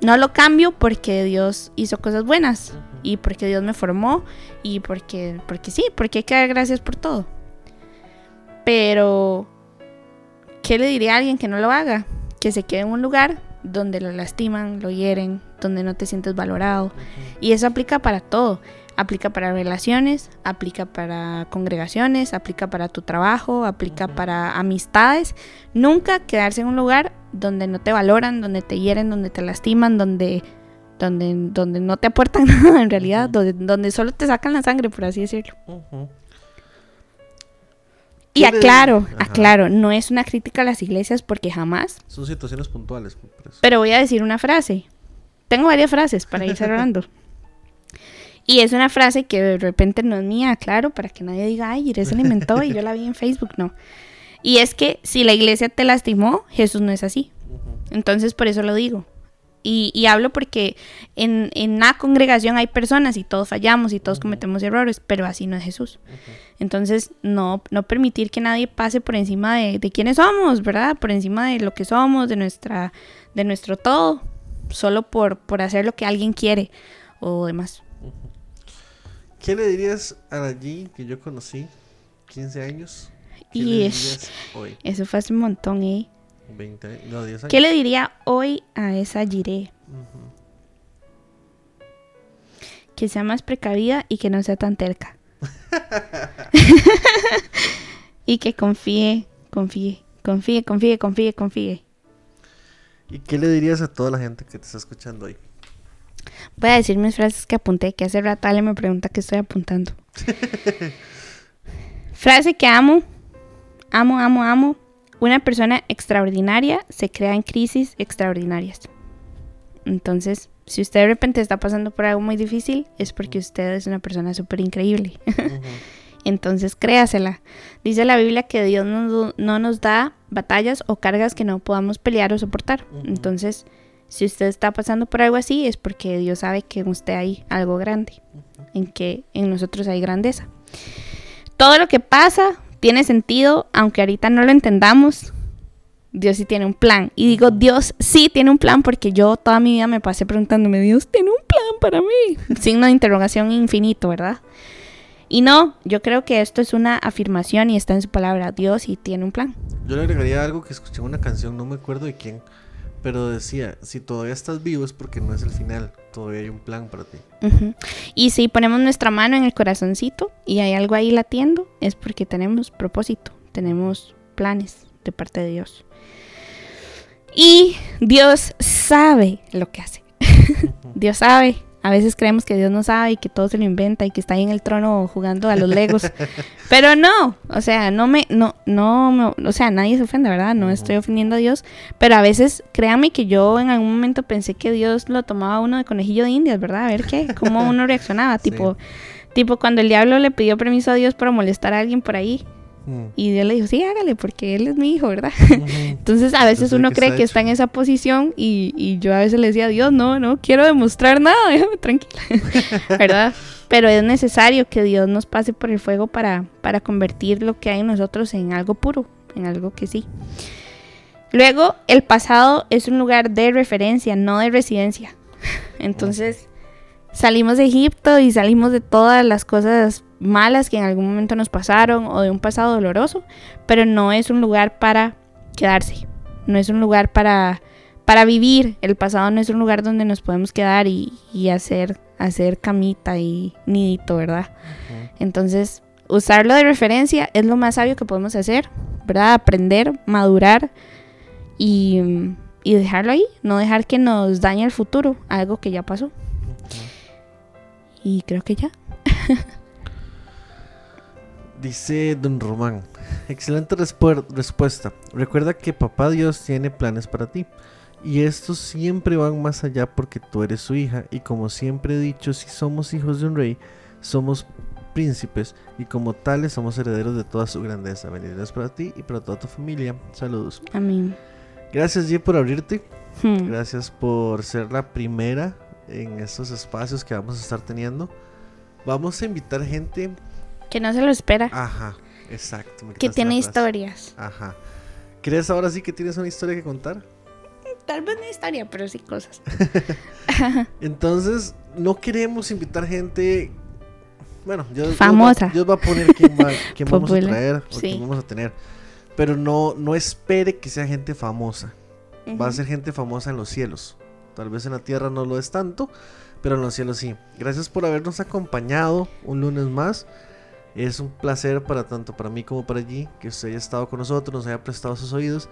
No lo cambio porque Dios hizo cosas buenas y porque Dios me formó y porque, porque sí, porque hay que dar gracias por todo. Pero, ¿qué le diría a alguien que no lo haga? Que se quede en un lugar donde lo lastiman, lo hieren, donde no te sientes valorado. Y eso aplica para todo. Aplica para relaciones, aplica para congregaciones, aplica para tu trabajo, aplica para amistades. Nunca quedarse en un lugar donde no te valoran, donde te hieren, donde te lastiman, donde, donde, donde no te aportan *laughs* nada en realidad, donde, donde solo te sacan la sangre, por así decirlo. Y ¿Qué le- aclaro, Ajá. aclaro, no es una crítica a las iglesias porque jamás. Son situaciones puntuales. por eso. Pero voy a decir una frase. Tengo varias frases para ir cerrando. *laughs* y es una frase que de repente no es mía, claro, para que nadie diga, ay, Irene se la inventó y yo la vi en Facebook, no. Y es que si la iglesia te lastimó, Jesús no es así. Entonces por eso lo digo. Y, y hablo porque en, en la congregación hay personas y todos fallamos y todos cometemos errores, pero así no es Jesús. Entonces, no, no permitir que nadie pase por encima de, de quiénes somos, ¿verdad? Por encima de lo que somos, de nuestra, de nuestro todo, solo por, por hacer lo que alguien quiere o demás. ¿Qué le dirías a la G que yo conocí 15 años? ¿Qué le Y dirías hoy? eso fue hace un montón, ¿eh? 20, años? no, 10 años. ¿Qué le diría hoy a esa Jiré? Que sea más precavida y que no sea tan terca. *laughs* *laughs* y que confíe, confíe, confíe, confíe, confíe, confíe. ¿Y qué le dirías a toda la gente que te está escuchando hoy? Voy a decir mis frases que apunté, que hace rato Ale me pregunta qué estoy apuntando. *laughs* Frase que amo, amo, amo, amo. Una persona extraordinaria se crea en crisis extraordinarias. Entonces, si usted de repente está pasando por algo muy difícil, es porque usted es una persona súper increíble. *laughs* Entonces, créasela. Dice la Biblia que Dios no, no nos da batallas o cargas que no podamos pelear o soportar. Entonces, si usted está pasando por algo así, es porque Dios sabe que en usted hay algo grande, en que en nosotros hay grandeza. Todo lo que pasa tiene sentido, aunque ahorita no lo entendamos. Dios sí tiene un plan. Y digo, Dios sí tiene un plan porque yo toda mi vida me pasé preguntándome, Dios tiene un plan para mí. *laughs* Signo de interrogación infinito, ¿verdad? Y no, yo creo que esto es una afirmación y está en su palabra. Dios sí tiene un plan. Yo le agregaría algo que escuché en una canción, no me acuerdo de quién, pero decía, si todavía estás vivo es porque no es el final, todavía hay un plan para ti. Y si ponemos nuestra mano en el corazoncito y hay algo ahí latiendo, es porque tenemos propósito, tenemos planes de parte de Dios. Y Dios sabe lo que hace. *laughs* Dios sabe. A veces creemos que Dios no sabe y que todo se lo inventa y que está ahí en el trono jugando a los legos. *laughs* Pero no, o sea, no me, no, no, me- o sea, nadie se ofende, ¿verdad? No estoy ofendiendo a Dios. Pero a veces, créame que yo en algún momento pensé que Dios lo tomaba a uno de conejillo de indias, ¿verdad? A ver qué, cómo uno reaccionaba. *laughs* Sí. Tipo, tipo cuando el diablo le pidió permiso a Dios para molestar a alguien por ahí. Mm. Y Dios le dijo, sí, hágale, porque él es mi hijo, ¿verdad? *laughs* Entonces a veces uno cree está que hecho. está en esa posición y, y yo a veces le decía, Dios, no, no quiero demostrar nada, *laughs* déjame tranquila, *laughs* ¿verdad? Pero es necesario que Dios nos pase por el fuego para, para convertir lo que hay en nosotros en algo puro, en algo que sí. Luego, el pasado es un lugar de referencia, no de residencia. Entonces, salimos de Egipto y salimos de todas las cosas malas que en algún momento nos pasaron o de un pasado doloroso, pero no es un lugar para quedarse, no es un lugar para, para vivir. El pasado no es un lugar donde nos podemos quedar y, y hacer, hacer camita y nidito, ¿verdad? Entonces, usarlo de referencia es lo más sabio que podemos hacer, ¿verdad? Aprender, madurar y, y dejarlo ahí, no dejar que nos dañe el futuro, algo que ya pasó. Y creo que ya. Dice Don Román, excelente respu- respuesta. Recuerda que Papá Dios tiene planes para ti. Y estos siempre van más allá porque tú eres su hija. Y como siempre he dicho, si somos hijos de un rey, somos príncipes y como tales somos herederos de toda su grandeza. Bendiciones para ti y para toda tu familia. Saludos. Amén. Gracias G por abrirte. Hmm. Gracias por ser la primera en estos espacios que vamos a estar teniendo. Vamos a invitar gente. Que no se lo espera. Ajá, exacto. que tiene historias. Ajá. ¿Crees ahora sí que tienes una historia que contar? Tal vez no historia, pero sí cosas. *laughs* Entonces, no queremos invitar gente. Bueno, Dios Famosa. Dios va a poner quién, va, quién vamos a traer o quién vamos a tener. Pero no, no espere que sea gente famosa. Va a ser gente famosa en los cielos. Tal vez en la tierra no lo es tanto, pero en los cielos sí. Gracias por habernos acompañado un lunes más. Es un placer para tanto para mí como para allí que usted haya estado con nosotros, nos haya prestado sus oídos.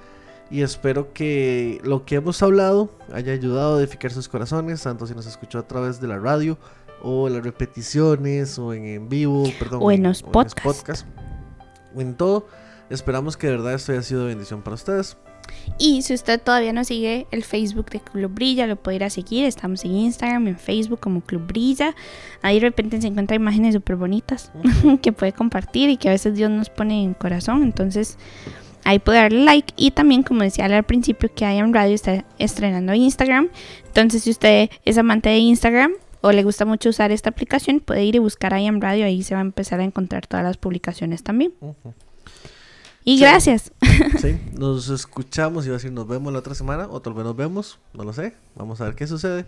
Y espero que lo que hemos hablado haya ayudado a edificar sus corazones, tanto si nos escuchó a través de la radio o en las repeticiones o en, en vivo, perdón, O en los podcasts. o en todo. Esperamos que de verdad esto haya sido de bendición para ustedes. Y si usted todavía no sigue el Facebook de Club Brilla, lo puede ir a seguir. Estamos en Instagram, en Facebook como Club Brilla. Ahí de repente se encuentra imágenes súper bonitas *laughs* que puede compartir y que a veces Dios nos pone en corazón. Entonces ahí puede darle like. Y también, como decía al principio, que en Radio está estrenando Instagram. Entonces, si usted es amante de Instagram o le gusta mucho usar esta aplicación, puede ir y buscar IAM Radio. Ahí se va a empezar a encontrar todas las publicaciones también. Y Sí. gracias. Sí, *laughs* nos escuchamos, iba a decir nos vemos la otra semana, o tal vez nos vemos, no lo sé. Vamos a ver qué sucede.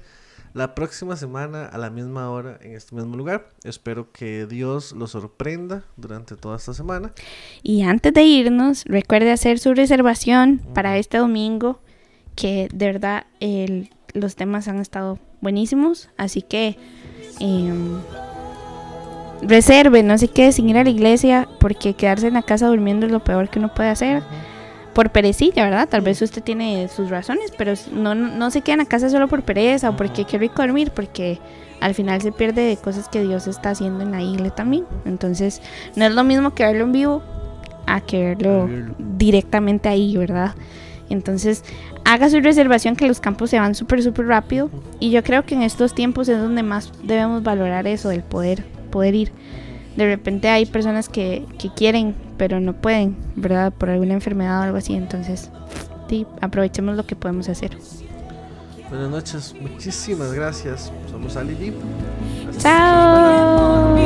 La próxima semana a la misma hora en este mismo lugar. Espero que Dios lo sorprenda durante toda esta semana. Y antes de irnos, recuerde hacer su reservación para este domingo, que de verdad el- los temas han estado buenísimos, así que em, reserve, no se quede sin ir a la iglesia, porque quedarse en la casa durmiendo es lo peor que uno puede hacer. Por perecilla, ¿verdad? Tal vez usted tiene sus razones, pero no, no, se quede en la casa solo por pereza o porque qué rico dormir, porque al final se pierde de cosas que Dios está haciendo en la iglesia también. Entonces, no es lo mismo que verlo en vivo a que verlo Verlo. directamente ahí, ¿verdad? Entonces, haga su reservación que los campos se van súper, súper rápido. Y yo creo que en estos tiempos es donde más debemos valorar eso, del poder, poder ir. De repente hay personas que, que quieren, pero no pueden, ¿verdad? Por alguna enfermedad o algo así. Entonces, sí, aprovechemos lo que podemos hacer. Buenas noches, muchísimas gracias. Somos Ali. Hasta Chao.